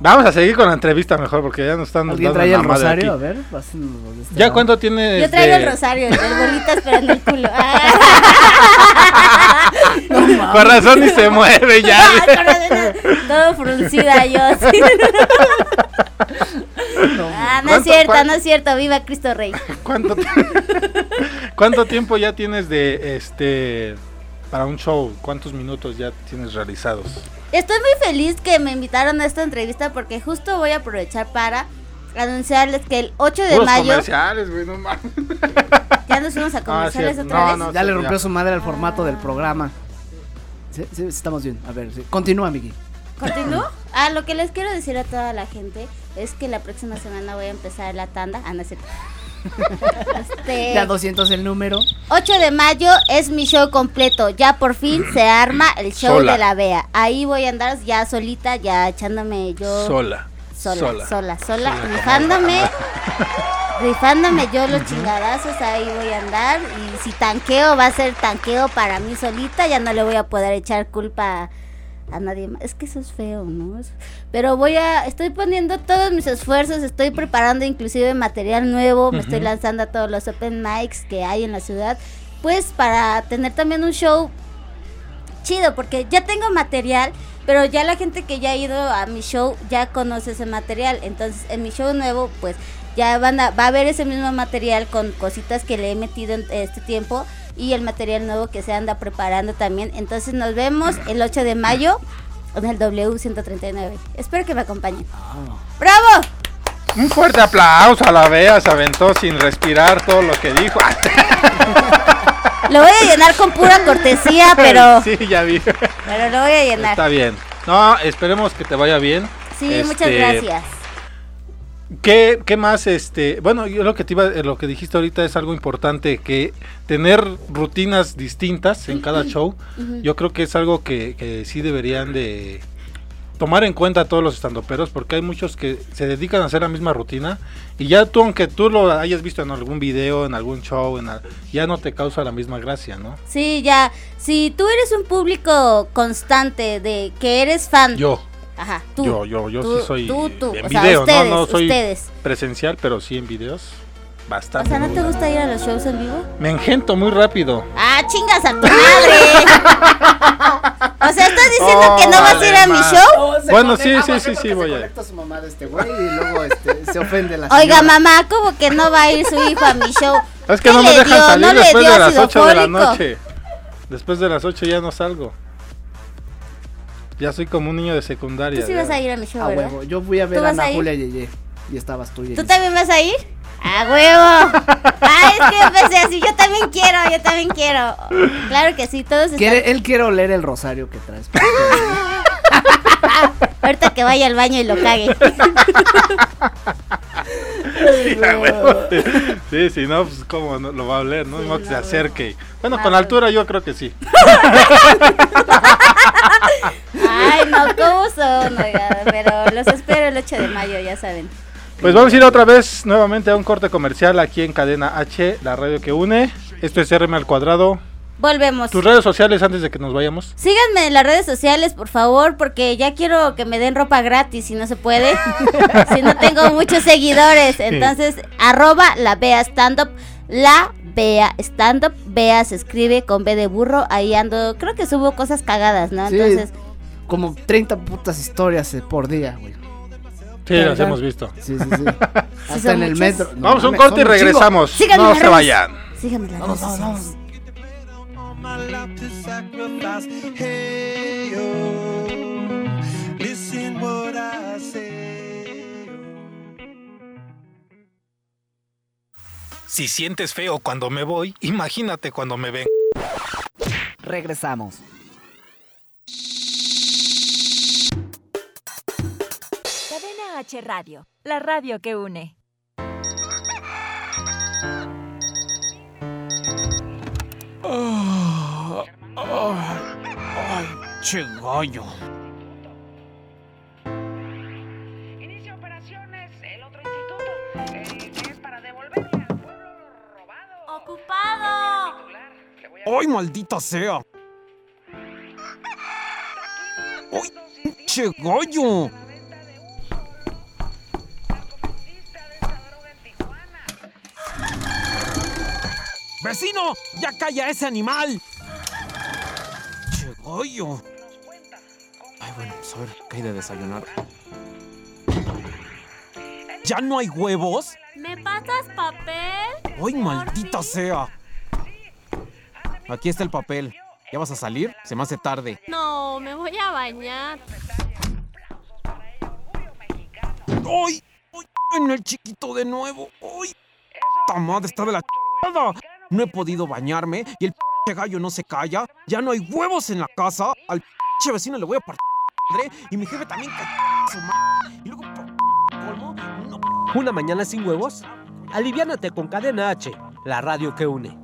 Vamos a seguir con la entrevista mejor porque ya nos están ¿Alguien dando trae el rosario? A aquí. ver, pásenos de este ¿Ya lado. cuánto tiene? Yo traigo el este- rosario, el bolitas, en el culo. Ah. Con razón ni se mueve ya. Todo fruncida yo. así. Ah, no es ¿Cuánto- cierto, no es cierto. Viva Cristo Rey. ¿Cuánto, ¿Cuánto tiempo ya tienes de este para un show? ¿Cuántos minutos ya tienes realizados? Estoy muy feliz que me invitaron a esta entrevista porque justo voy a aprovechar para anunciarles que el 8 de Puros mayo comerciales, güey, no mames. ya nos fuimos a comerciales cierto. otra No, vez. no. Ya le ya. rompió su madre al formato del programa. Sí, sí, estamos bien. A ver, sí. continúa, Miki. ¿Continúo? Ah, lo que les quiero decir a toda la gente es que la próxima semana voy a empezar la tanda. Ah, no es cierto. Este, Ya 200 el número. 8 de mayo es mi show completo. Ya por fin se arma el show Sola. de la Bea. Ahí voy a andar ya solita, ya echándome yo. Sola. Sola, Sola. sola, sola, rifándome, rifándome yo los chingadazos, ahí voy a andar y si tanqueo va a ser tanqueo para mí solita, ya no le voy a poder echar culpa a nadie más, es que eso es feo, ¿no? Pero voy a, estoy poniendo todos mis esfuerzos, estoy preparando inclusive material nuevo, me estoy lanzando a todos los open mics que hay en la ciudad, pues para tener también un show chido, porque ya tengo material, pero ya la gente que ya ha ido a mi show ya conoce ese material. Entonces, en mi show nuevo, pues ya van a, va a haber ese mismo material con cositas que le he metido en este tiempo y el material nuevo que se anda preparando también. Entonces, nos vemos el 8 de mayo en el W139. Espero que me acompañen. ¡Bravo! Un fuerte aplauso a la Bea, se aventó sin respirar todo lo que dijo. Lo voy a llenar con pura cortesía, pero, sí, ya vi. pero lo voy a llenar. Está bien. No, esperemos que te vaya bien. Sí, muchas Este, gracias. ¿Qué, qué más? Este, bueno, yo lo que te iba, eh, lo que dijiste ahorita es algo importante, que tener rutinas distintas en cada show, yo creo que es algo que, que sí deberían de tomar en cuenta todos los estandoperos, porque hay muchos que se dedican a hacer la misma rutina y ya tú, aunque tú lo hayas visto en algún video, en algún show, en ya no te causa la misma gracia, ¿no? Sí, ya. Si tú eres un público constante de que eres fan. Yo, Ajá, tú. yo, yo, yo tú, sí soy Tú, tú. en o sea, video, ustedes, no, no soy ustedes. presencial, pero sí en videos, O bastante. sea, ¿no te gusta ir a los shows en vivo? Me engento muy rápido. ¡Ah, chingas a tu madre! o sea, ¿estás diciendo que no vas a ir a mi Órale, show? Bueno, sí, sí, sí, sí, voy a su mamá de este güey y luego este, se ofende la Oiga, señora. mamá, ¿cómo que no va a ir su hijo a mi show? Es que ¿Qué no me le dejan dio? salir ¿No le después de las ácido 8 de la noche. Después de las 8 ya no salgo. Ya soy como un niño de secundaria. Tú sí ya. vas a ir a mi show, A ¿verdad? huevo. Yo fui a ver ¿Tú a a Ana ir? Julia Yeye y estabas tú. ¿Tú también vas a ir? ¡A huevo! Ay, es que pensé así, yo también quiero, yo también quiero. Claro que sí, todos están... Quiere, él quiere oler el rosario que traes. Ahorita que vaya al baño y lo cague. Sí, a huevo. Sí, sí, no, pues cómo no, lo va a oler, ¿no? Que se acerque. Bueno, con altura yo creo que sí. Ay, no, ¿cómo son? Oiga, pero los espero el 8 de mayo, ya saben. Pues vamos a ir otra vez nuevamente a un corte comercial aquí en Cadena H, la radio que une. Esto es RM al cuadrado. Volvemos. Tus redes sociales antes de que nos vayamos. Síganme en las redes sociales, por favor, porque ya quiero que me den ropa gratis, si no se puede. si no tengo muchos seguidores. Entonces, arroba la Bea Stand Up. La Bea Stand Up. Bea se escribe con B de burro. Ahí ando. Creo que subo cosas cagadas, ¿no? Sí, Entonces, como 30 putas historias eh, por día, güey. Sí, las hemos visto. Sí, sí, sí. Hasta en el metro. No Vamos a un corte y regresamos. Síganme No se redes. vayan. síganme las redes sociales. My life to sacrifice. Hey, yo, listen what I say. Si sientes feo cuando me voy, imagínate cuando me ven. Regresamos. Cadena H Radio, la radio que une. Che gallo. Inicia operaciones el otro instituto, eh, que es para devolverle al pueblo lo robado. ¡Ocupado! Ay, maldita sea. Ay, che gallo. ¡Vecino! ¡Ya calla ese animal! ¡Che gallo! Pues a ver, ¿qué hay de desayunar? ¿Ya no hay huevos? ¿Me pasas papel? ¡Ay, maldita sea! Aquí está el papel. ¿Ya vas a salir? Se me hace tarde. No, me voy a bañar. ¡Ay! ¡Ay! En el chiquito de nuevo. ¡Ay! ¡Esta madre está de la chingada! No he podido bañarme y el gallo no se calla. Ya no hay huevos en la casa. Al vecino le voy a partir y mi jefe también su madre. Y luego, colmo, ¿Una mañana sin huevos? Aliviánate con Cadena H, la radio que une.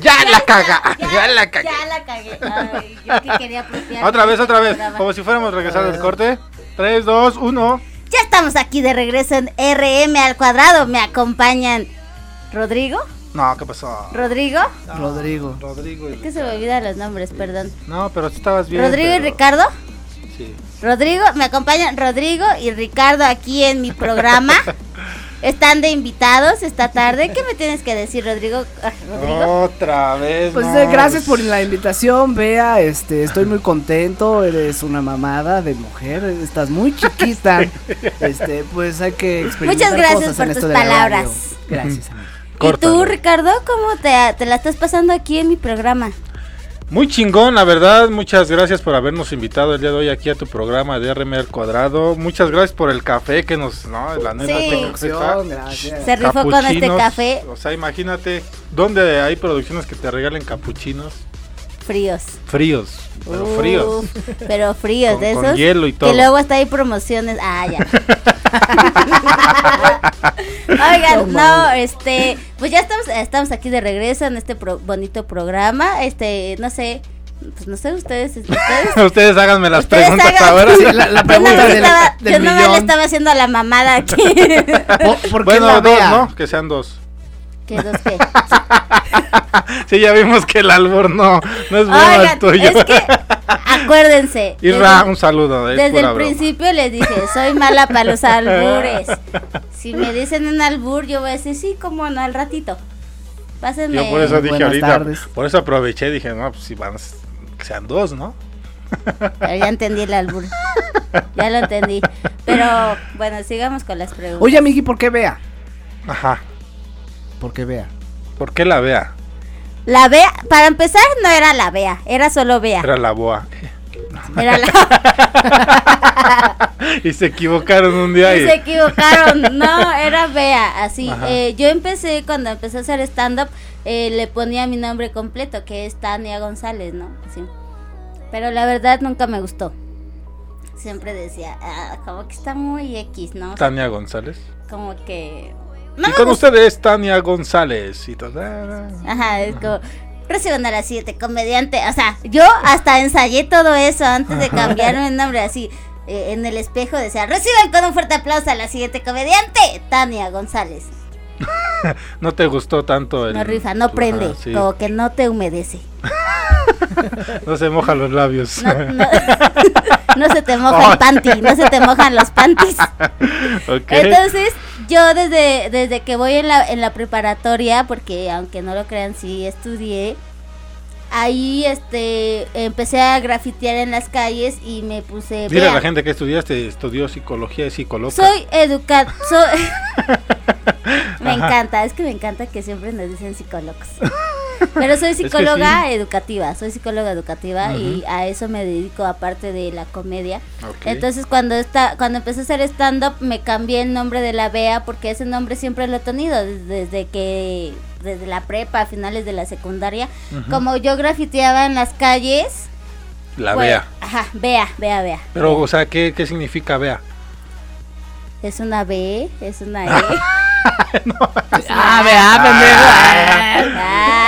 ¡Ya la caga! ¡Ya la cagué! Ya la cagué. Ay, yo que quería Otra vez, otra vez. programa. Como si fuéramos a regresar del corte. 3, 2, 1. Ya estamos aquí de regreso en RM al cuadrado. Me acompañan Rodrigo. No, ¿qué pasó? Rodrigo. Rodrigo. Rodrigo. Es que se me olvidan los nombres, perdón. No, pero sí estabas bien. Rodrigo y Ricardo. Sí. Rodrigo, me acompañan Rodrigo y Ricardo aquí en mi programa. Están de invitados esta tarde. ¿Qué me tienes que decir, Rodrigo? Ah, Rodrigo. Otra vez. Pues no, eh, gracias por la invitación, Bea. Este, estoy muy contento. Eres una mamada de mujer. Estás muy chiquita. Este, pues hay que experimentar Muchas gracias cosas por en tus esto palabras. Gracias. amigo. ¿Y tú, Ricardo, cómo te, te la estás pasando aquí en mi programa? Muy chingón, la verdad. Muchas gracias por habernos invitado el día de hoy aquí a tu programa de RM al cuadrado. Muchas gracias por el café que nos. No, la neta, Sí. está- Gracias. Se rifó con este café O sea, imagínate, ¿dónde hay producciones que te regalen capuchinos fríos. fríos? Pero fríos. Pero fríos, Con- de con esos. hielo y todo. Que luego hasta hay promociones. Ah, ya. Oigan, no, este, pues ya estamos, estamos aquí de regreso en este pro- bonito programa. Este, no sé, pues no sé ustedes, ustedes. Ustedes háganme las Ustedes preguntas hagan- ahora. Sí, la- la pregunta nomás del- estaba, del yo le millón. estaba haciendo la mamada aquí. ¿Por qué Bueno, la dos? ¿no? Que sean dos. ¿Qué dos qué? Sí, ya vimos que el albur no, no es bueno Oigan, el tuyo. es que acuérdense. Isra, desde- un saludo. Es Desde el broma. principio les dije, soy mala para los albures. Si me dicen un albur, yo voy a decir, sí, como no, al ratito. Pásenme. Yo por eso dije Buenas ahorita, tardes. por eso aproveché y dije, no, pues si van, que sean dos, ¿no? Pero ya entendí el albur. Ya lo entendí. Pero bueno, sigamos con las preguntas. Oye, Miki, ¿por qué Bea? Ajá. ¿Por qué Bea? ¿Por qué la vea? La Bea, para empezar, no era la Bea, era solo Bea. Era la boa. Era la. y se equivocaron un día y... Se equivocaron, no, era Bea, así. Eh, yo empecé, cuando empecé a hacer stand-up, eh, le ponía mi nombre completo, que es Tania González, ¿no? Sí. Pero la verdad nunca me gustó. Siempre decía, ah, como que está muy X, ¿no? Tania González. como que... Y con ustedes Tania González y todo. Ajá, es como... Reciban a las 7, comediante. O sea, yo hasta ensayé todo eso antes de cambiarme el nombre así. eh, en el espejo decía, reciban con un fuerte aplauso a la siguiente comediante, Tania González. No te gustó tanto el... No rifa, no prende, sí. como que no te humedece. No se mojan los labios. No, no, no se te moja el panty, no se te mojan los panties. Ok. Entonces, yo desde, desde que voy en la, en la preparatoria, porque aunque no lo crean, sí estudié, ahí este empecé a grafitear en las calles y me puse... Dile a "Vean, la gente que estudiaste, estudió psicología y psicóloga. Soy educada. me Ajá. encanta, es que me encanta que siempre nos dicen psicólogos. Pero soy Es que psicóloga sí. educativa, soy psicóloga educativa y a eso me dedico aparte de la comedia. Entonces cuando está, cuando empecé a hacer stand up me cambié el nombre de la Bea porque ese nombre siempre lo he tenido desde, desde que desde la prepa, a finales de la secundaria, como yo grafiteaba en las calles. La pues, Bea. Ajá, Bea, Bea, Bea. Pero, o sea, ¿qué, qué significa Bea? Es una B, es una E. Ah, vea, pendejo. Ah.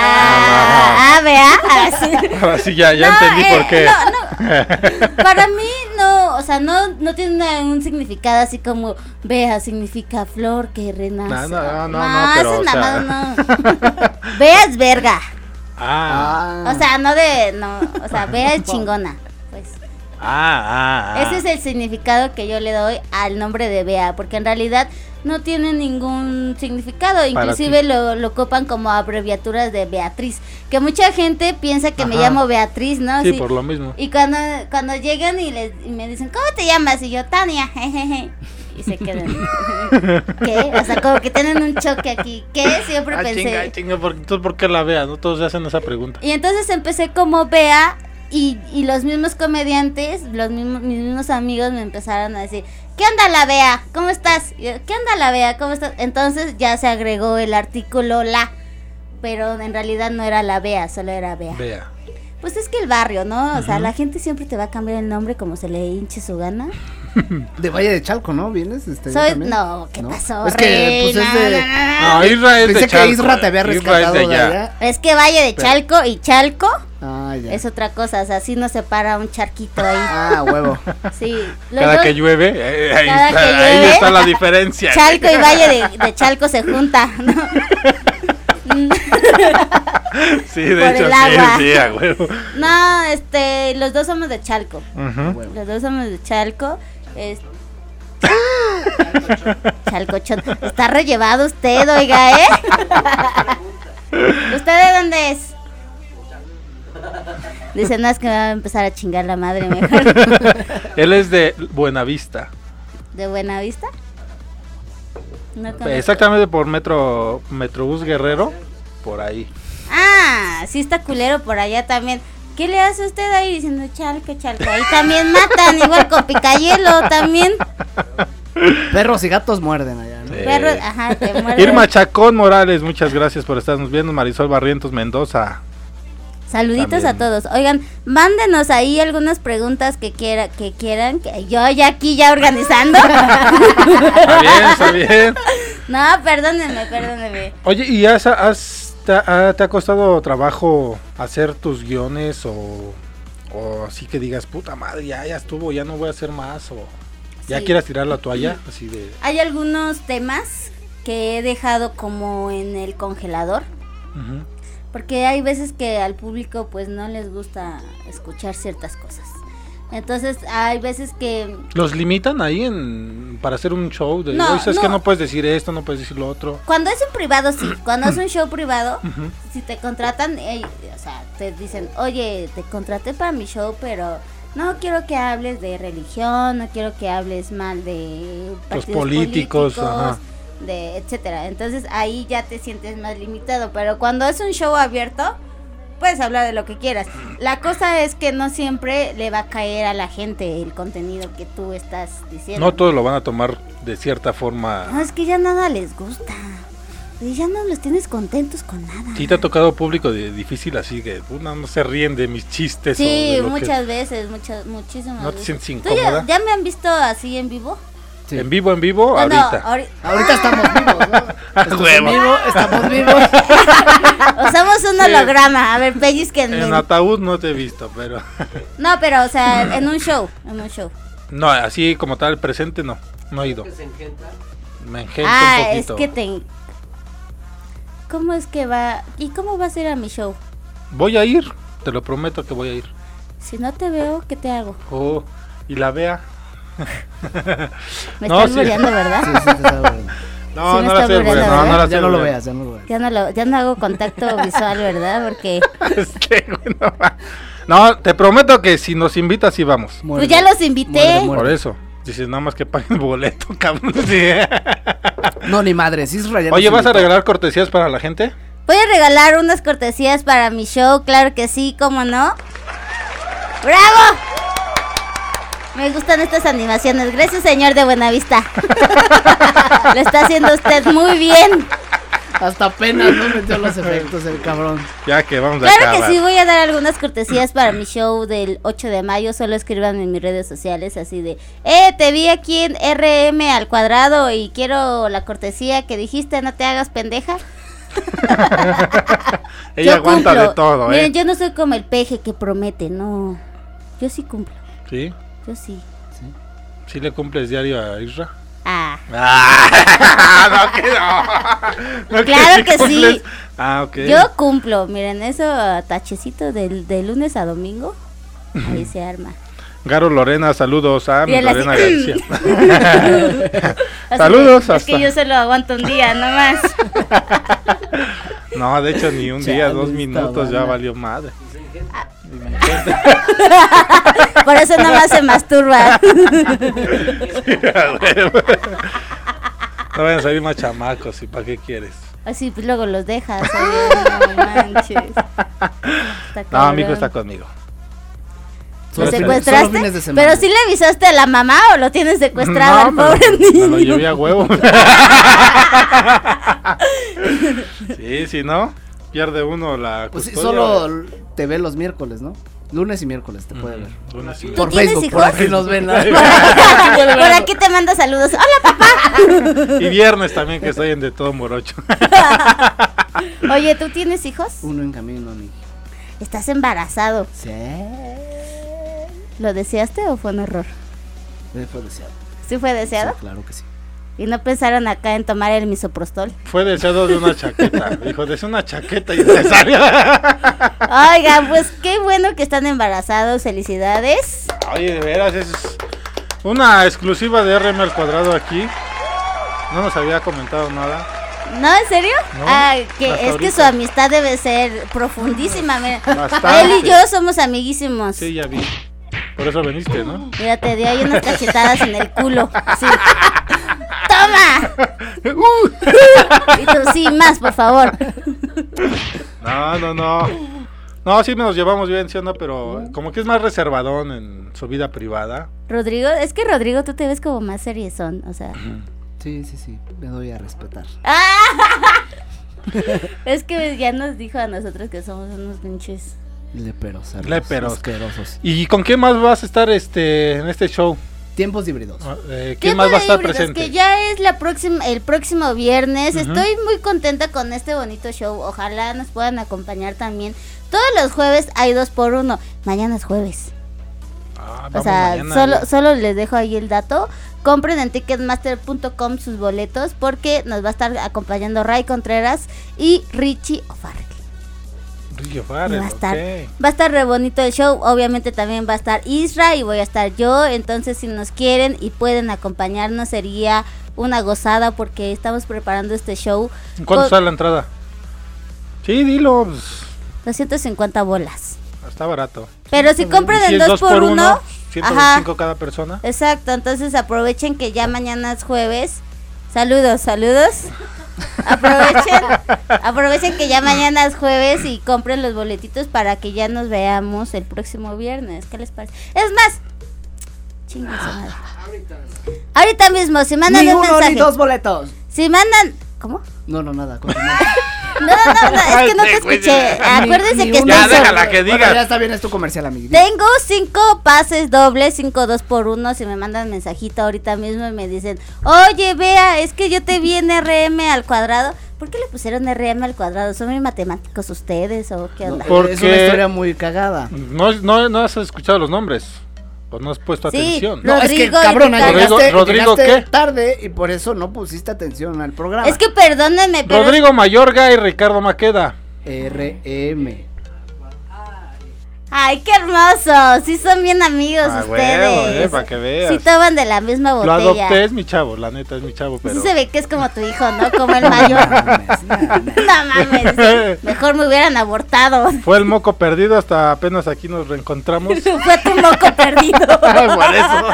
Ahora sí, ya, ya No, entendí eh, por qué. no, Para mí no, o sea, no, no tiene una- un significado así como vea significa flor que renace. No, no, no, no, no, pero, eso o nada sea- más no. Vea es verga. Ah, O sea, no de, no, o sea, vea es chingona. Ah, ah, ah. ese es el significado que yo le doy al nombre de Bea, porque en realidad no tiene ningún significado, inclusive lo, lo copan como abreviaturas de Beatriz, que mucha gente piensa que me Ajá. llamo Beatriz, ¿no? Sí, por lo mismo. Y cuando, cuando llegan y, les, y me dicen, ¿cómo te llamas? Y yo, Tania, jejeje. Y se quedan. ¿Qué? O sea, como que tienen un choque aquí. ¿Qué? Siempre Ah, pensé. chinga, chinga, ¿por, entonces, ¿por qué la Bea? No todos se hacen esa pregunta. Y entonces empecé como Bea y, y los mismos comediantes, los mismos, mis mismos amigos me empezaron a decir, ¿qué onda la Bea? ¿Cómo estás? Yo, ¿Qué onda la Bea? ¿Cómo estás? Entonces ya se agregó el artículo la, pero en realidad no era la Bea, solo era Bea. Bea. Pues es que el barrio, ¿no? O sea, la gente siempre te va a cambiar el nombre como se le hinche su gana. De Valle de Chalco, ¿no? ¿Vienes? Este, Soy, no, ¿qué pasó? Es que, pues, es de... No, no, no, No, Isra es de Pensé que Chalco, Isra te había de rescatado de allá. Es que Valle de Pero- Chalco y Chalco Ah, ya. es otra cosa, o sea, así no se para un charquito ahí. Ah, huevo. Sí. Cada dos- que llueve, eh, ahí, Cada está, que ahí llueve, está la diferencia. Chalco y Valle de, de Chalco se junta, ¿no? Sí, de por hecho, el sí, agua. sí, a huevo. No, este, los dos somos de Chalco. Ujú. Los dos somos de Chalco. Es... Chalcochón. Está rellevado usted, oiga, ¿eh? ¿Usted de dónde es? Dice, no, es que me va a empezar a chingar la madre mejor. Él es de Buenavista. ¿De Buenavista? No. Exactamente por Metro Metrobús Guerrero, por ahí. Ah, sí está culero por allá también. ¿Qué le hace usted ahí diciendo chalco, chalco? Ahí también matan, igual con picayelo también. Perros y gatos muerden allá, ¿no? Perro, ajá, te muerde. Irma Chacón Morales, muchas gracias por estarnos viendo. Marisol Barrientos Mendoza. Saluditos También. a todos. Oigan, mándenos ahí algunas preguntas que quiera, que quieran, que yo ya aquí ya organizando. Está bien, está bien. No, perdónenme, perdónenme. Oye, ¿y has, has- te, ha, te ha costado trabajo hacer tus guiones o, o así que digas, puta madre, ya, ya estuvo, ya no voy a hacer más o ya Sí. quieras tirar la toalla? Así de... Hay algunos temas que he dejado como en el congelador. Porque hay veces que al público pues no les gusta escuchar ciertas cosas. Entonces hay veces que ¿Los limitan ahí en para hacer un show? De, No, "Oye, ¿sabes que no. no puedes decir esto, no puedes decir lo otro? cuando es un privado sí, cuando es un show privado, Ujú. si te contratan, eh, o sea, te dicen, oye, te contraté para mi show, pero no quiero que hables de religión, no quiero que hables mal de partidos políticos, ajá. de etcétera. Entonces ahí ya te sientes más limitado, pero cuando es un show abierto, puedes hablar de lo que quieras. La cosa es que no siempre le va a caer a la gente el contenido que tú estás diciendo. No todos lo van a tomar de cierta forma. No, es que ya nada les gusta. Y ya no los tienes contentos con nada. ¿Sí te ha tocado público de, difícil así que uh, no, se ríen de mis chistes? o Sí, de lo que- muchas veces, muchas, muchísimas ¿No te veces. sientes ¿Tú ya, incómoda? ya me han visto así en vivo? En vivo, en vivo, Bueno, ahorita. ahori- Ahorita estamos vivos, ¿no? Estamos huevo. vivos, estamos vivos. Usamos un holograma, a ver, pellizquenme. En ataúd no te he visto, pero... No, pero, o sea, en un show, en un show. no, así como tal, presente no, no he ido. Me engento ah, un es que te... ¿Cómo es que va? ¿Y cómo va a ser a mi show? Voy a ir. Te lo prometo que voy a ir. Si no te veo, ¿qué te hago? Oh, y la vea. Me No, estás sí. bulleando, ¿verdad? Sí, sí, te está bueno. No, Sí no la estoy bulleando, no, ¿verdad? no la Ya no lo veas, ya no lo veas. Ya no, lo, ya no hago contacto visual, ¿verdad? Porque Este, güey, no va. No, te prometo que si nos invitas, sí vamos. pues ya los invité. Por eso. Dices, nada más que paguen el boleto, cabrón. Sí. No, ni madre, sí es. Oye, ¿vas a regalar cortesías para la gente? Voy a regalar unas cortesías para mi show, claro que sí, ¿cómo no? ¡Bravo! Me gustan estas animaciones. Gracias, señor de Buenavista. Lo está haciendo usted muy bien. Hasta apenas no metió los efectos el cabrón. Ya que vamos a Claro que sí, voy a dar algunas cortesías para mi show del 8 de mayo. Solo escriban en mis redes sociales así de, eh, te vi aquí en RM al cuadrado y quiero la cortesía que dijiste, no te hagas pendeja. Ella Yo aguanta cumplo. de todo, Miren, ¿eh? yo no soy como el peje que promete, no. Yo sí cumplo, ¿Sí? Yo sí. ¿Sí le cumples diario a Isra? Ah, Ah, no, que no. No, Claro que sí. Ah, ok. yo cumplo. Miren, eso tachecito del, de lunes a domingo. Ahí se arma. Garo Lorena, saludos a mi él así, Lorena García. Saludos de, Es que yo solo aguanto un día, nomás. No, de hecho, ni un día, dos minutos ya valió madre. Por eso nomás se masturba. No vayan a salir más chamacos, ¿y para qué quieres? Así, pues luego los dejas. oye, no manches. Está No, amigo está conmigo. ¿Lo secuestraste? solo fines de semana. Pero sí le avisaste a la mamá o lo tienes secuestrado No, al pero pobre niño. Me lo llevé a huevo. sí, si no, pierde uno la Pues sí, custodia. solo te ve los miércoles, ¿no? Lunes y miércoles te puede ver. Lunes y Por tienes Facebook, por hijos? aquí nos ven. ¿no? Por aquí te manda saludos. Hola, papá. Y viernes también que estoy en de todo morocho. Oye, ¿tú tienes hijos? Uno en camino, ni. Estás embarazado. Sí. ¿Lo deseaste o fue un error? Eh, Fue deseado. ¿Sí fue deseado? Sí, claro que sí. ¿Y no pensaron acá en tomar el misoprostol? Fue deseado de una chaqueta. Dijo, desea una chaqueta salió. Oigan, pues qué bueno que están embarazados. Felicidades. Oye, de veras, es una exclusiva de RM al cuadrado aquí. No nos había comentado nada. ¿No, en serio? No, ah, que es que su amistad debe ser profundísima. Mira. Bastante. Él y yo somos amiguísimos. Sí, ya vi. Por eso veniste, ¿no? Mira, te dio ahí unas cachetadas en el culo. así. ¡Toma! y tú, sí, más, por favor. No, no, no. No, sí nos llevamos bien, ¿sí o no? Pero como que es más reservadón en su vida privada. Rodrigo, es que Rodrigo, tú te ves como más seriezón, o sea. Sí, sí, sí. Me doy a respetar. es que ya nos dijo a nosotros que somos unos pinches. Leperos. Léperos. asquerosos. ¿Y con quién más vas a estar este en este show? Tiempos híbridos. Eh, ¿Quién Tiempo más va a de estar híbridos, presente? Que ya es la próxima, el próximo viernes. Estoy muy contenta con este bonito show. Ojalá nos puedan acompañar también. Todos los jueves hay dos por uno. Mañana es jueves. Ah, O sea, mañana solo, ya. solo les dejo ahí el dato. Compren en ticketmaster.com sus boletos porque nos va a estar acompañando Ray Contreras y Richie O'Farrell. Va a estar, va a estar re bonito el show. Obviamente también va a estar Isra y voy a estar yo. Entonces, si nos quieren y pueden acompañarnos, sería una gozada porque estamos preparando este show. ¿Cuánto con sale la entrada? Sí, dilo. pues, 250 bolas. está barato. Pero si compran si es 2 por 1 uno, 125 cada persona. Exacto, entonces aprovechen que ya mañana es jueves. Saludos, saludos. Aprovechen, aprovechen que ya mañana es jueves y compren los boletitos para que ya nos veamos el próximo viernes. ¿Qué les parece? Es más, madre. Ahorita mismo, si mandan Ni un uno mensaje. ni dos boletos. Si mandan, ¿cómo? No, no, nada. continúa. No, no, no, es que no te escuché. ya. Acuérdense que ni estoy uno. sorda. Bueno, ya está bien, es tu comercial, amigo. Tengo cinco pases dobles, cinco dos por uno. Si me mandan mensajito ahorita mismo y me dicen, oye, vea, es que yo te vi en RM al cuadrado. ¿Por qué le pusieron RM al cuadrado? ¿Son muy matemáticos ustedes o qué onda? Porque- Es una historia muy cagada. No, no, no has escuchado los nombres. O no has puesto Sí, atención. No, es que cabrón, llegaste, Rodrigo, llegaste ¿qué? tarde y por eso no pusiste atención al programa. Es que perdónenme, pero Rodrigo Mayorga y Ricardo Maqueda. RM. Ay, qué hermoso. Sí son bien amigos Ah, ustedes. huevo, eh, para que veas. Sí toman de la misma Lo botella. adopté, es mi chavo, la neta es mi chavo, pero... Sí se ve que es como tu hijo, ¿no? Como el mayor. no mames. Mejor me hubieran abortado. Fue el moco perdido hasta apenas aquí nos reencontramos. Fue tu moco perdido. Por eso.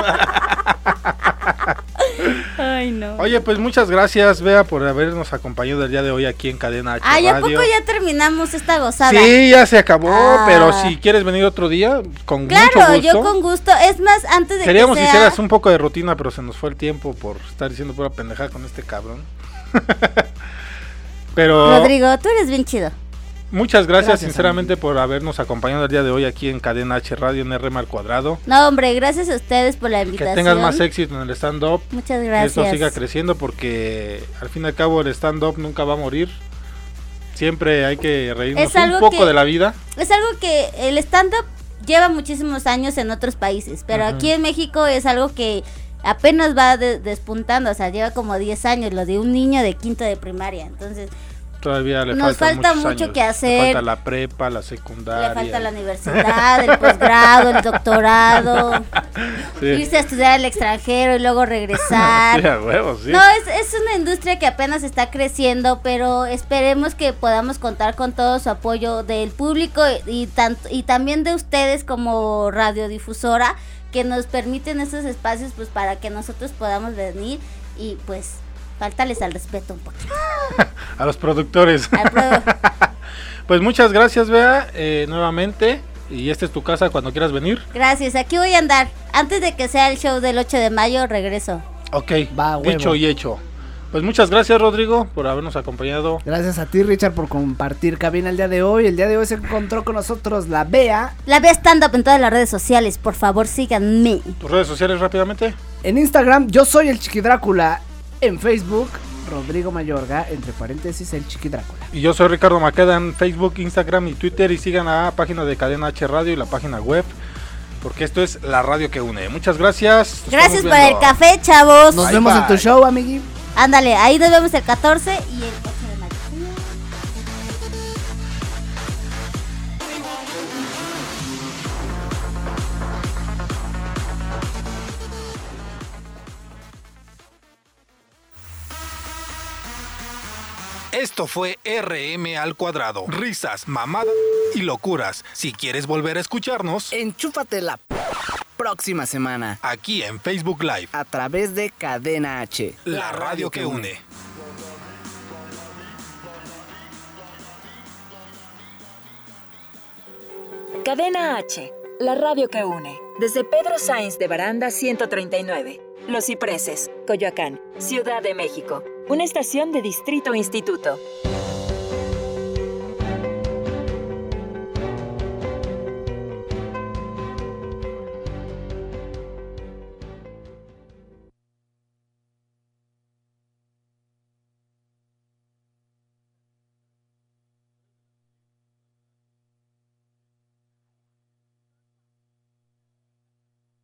Ay, no. Oye, pues muchas gracias, Bea, por habernos acompañado el día de hoy aquí en Cadena H Ay, ¿a Radio. poco ya terminamos esta gozada? Sí, ya se acabó, Ah. pero si quieres venir otro día, con mucho Claro, gusto. yo con gusto. Es más, antes de Queríamos que que sea... hicieras un poco de rutina, pero se nos fue el tiempo por estar diciendo pura pendejada con este cabrón. pero Rodrigo, tú eres bien chido. Muchas gracias, Gracias, sinceramente por habernos acompañado el día de hoy aquí en Cadena H Radio en RM al cuadrado. No, hombre, gracias a ustedes por la Que invitación. tengas más éxito en el stand-up. Muchas Que gracias. esto siga creciendo porque al fin y al cabo el stand-up nunca va a morir. Siempre hay que reírnos Es algo un poco que- de la vida. Es algo que el stand-up lleva muchísimos años en otros países, pero aquí en México es algo que apenas va de- despuntando, o sea, lleva como 10 años, lo de un niño de quinto de primaria. Entonces, Todavía le Nos falta mucho años. que hacer. Le falta la prepa, la secundaria. le falta la universidad, el posgrado, el doctorado, Sí. irse a estudiar al extranjero y luego regresar. Sí, a huevo, sí. No, es, es una industria que apenas está creciendo, pero esperemos que podamos contar con todo su apoyo del público y, tanto, y también de ustedes como radiodifusora que nos permiten esos espacios pues para que nosotros podamos venir y pues faltales al respeto un poquito. A los productores. Pues muchas gracias, Bea, eh, nuevamente. Y esta es tu casa cuando quieras venir. Gracias, aquí voy a andar. Antes de que sea el show del 8 de mayo, regreso. Ok, huevo. dicho y hecho. Pues muchas gracias, Rodrigo, por habernos acompañado. Gracias a ti, Richard, por compartir cabina el día de hoy. El día de hoy se encontró con nosotros la Bea. La vea stand up en todas las redes sociales, por favor síganme. ¿Tus redes sociales rápidamente? En Instagram, yo soy el Chiqui Drácula. En Facebook, Rodrigo Mayorga, entre paréntesis, el Chiqui Drácula. Y yo soy Ricardo Maqueda en Facebook, Instagram y Twitter. Y sigan la página de Cadena H Radio y la página web. Porque esto es la radio que une. Muchas gracias. Nos Gracias por el café, chavos. Nos Bye, vemos en tu show, amigui. Ándale, ahí nos vemos el 14 y el Esto fue RM al cuadrado. Risas, mamadas y locuras. Si quieres volver a escucharnos, enchúfate la próxima semana. Aquí en Facebook Live. A través de Cadena H. La radio que une. Cadena H, la radio que une. Desde Pedro Sainz de Baranda 139. Los Cipreses, Coyoacán, Ciudad de México. Una estación de Distrito Instituto.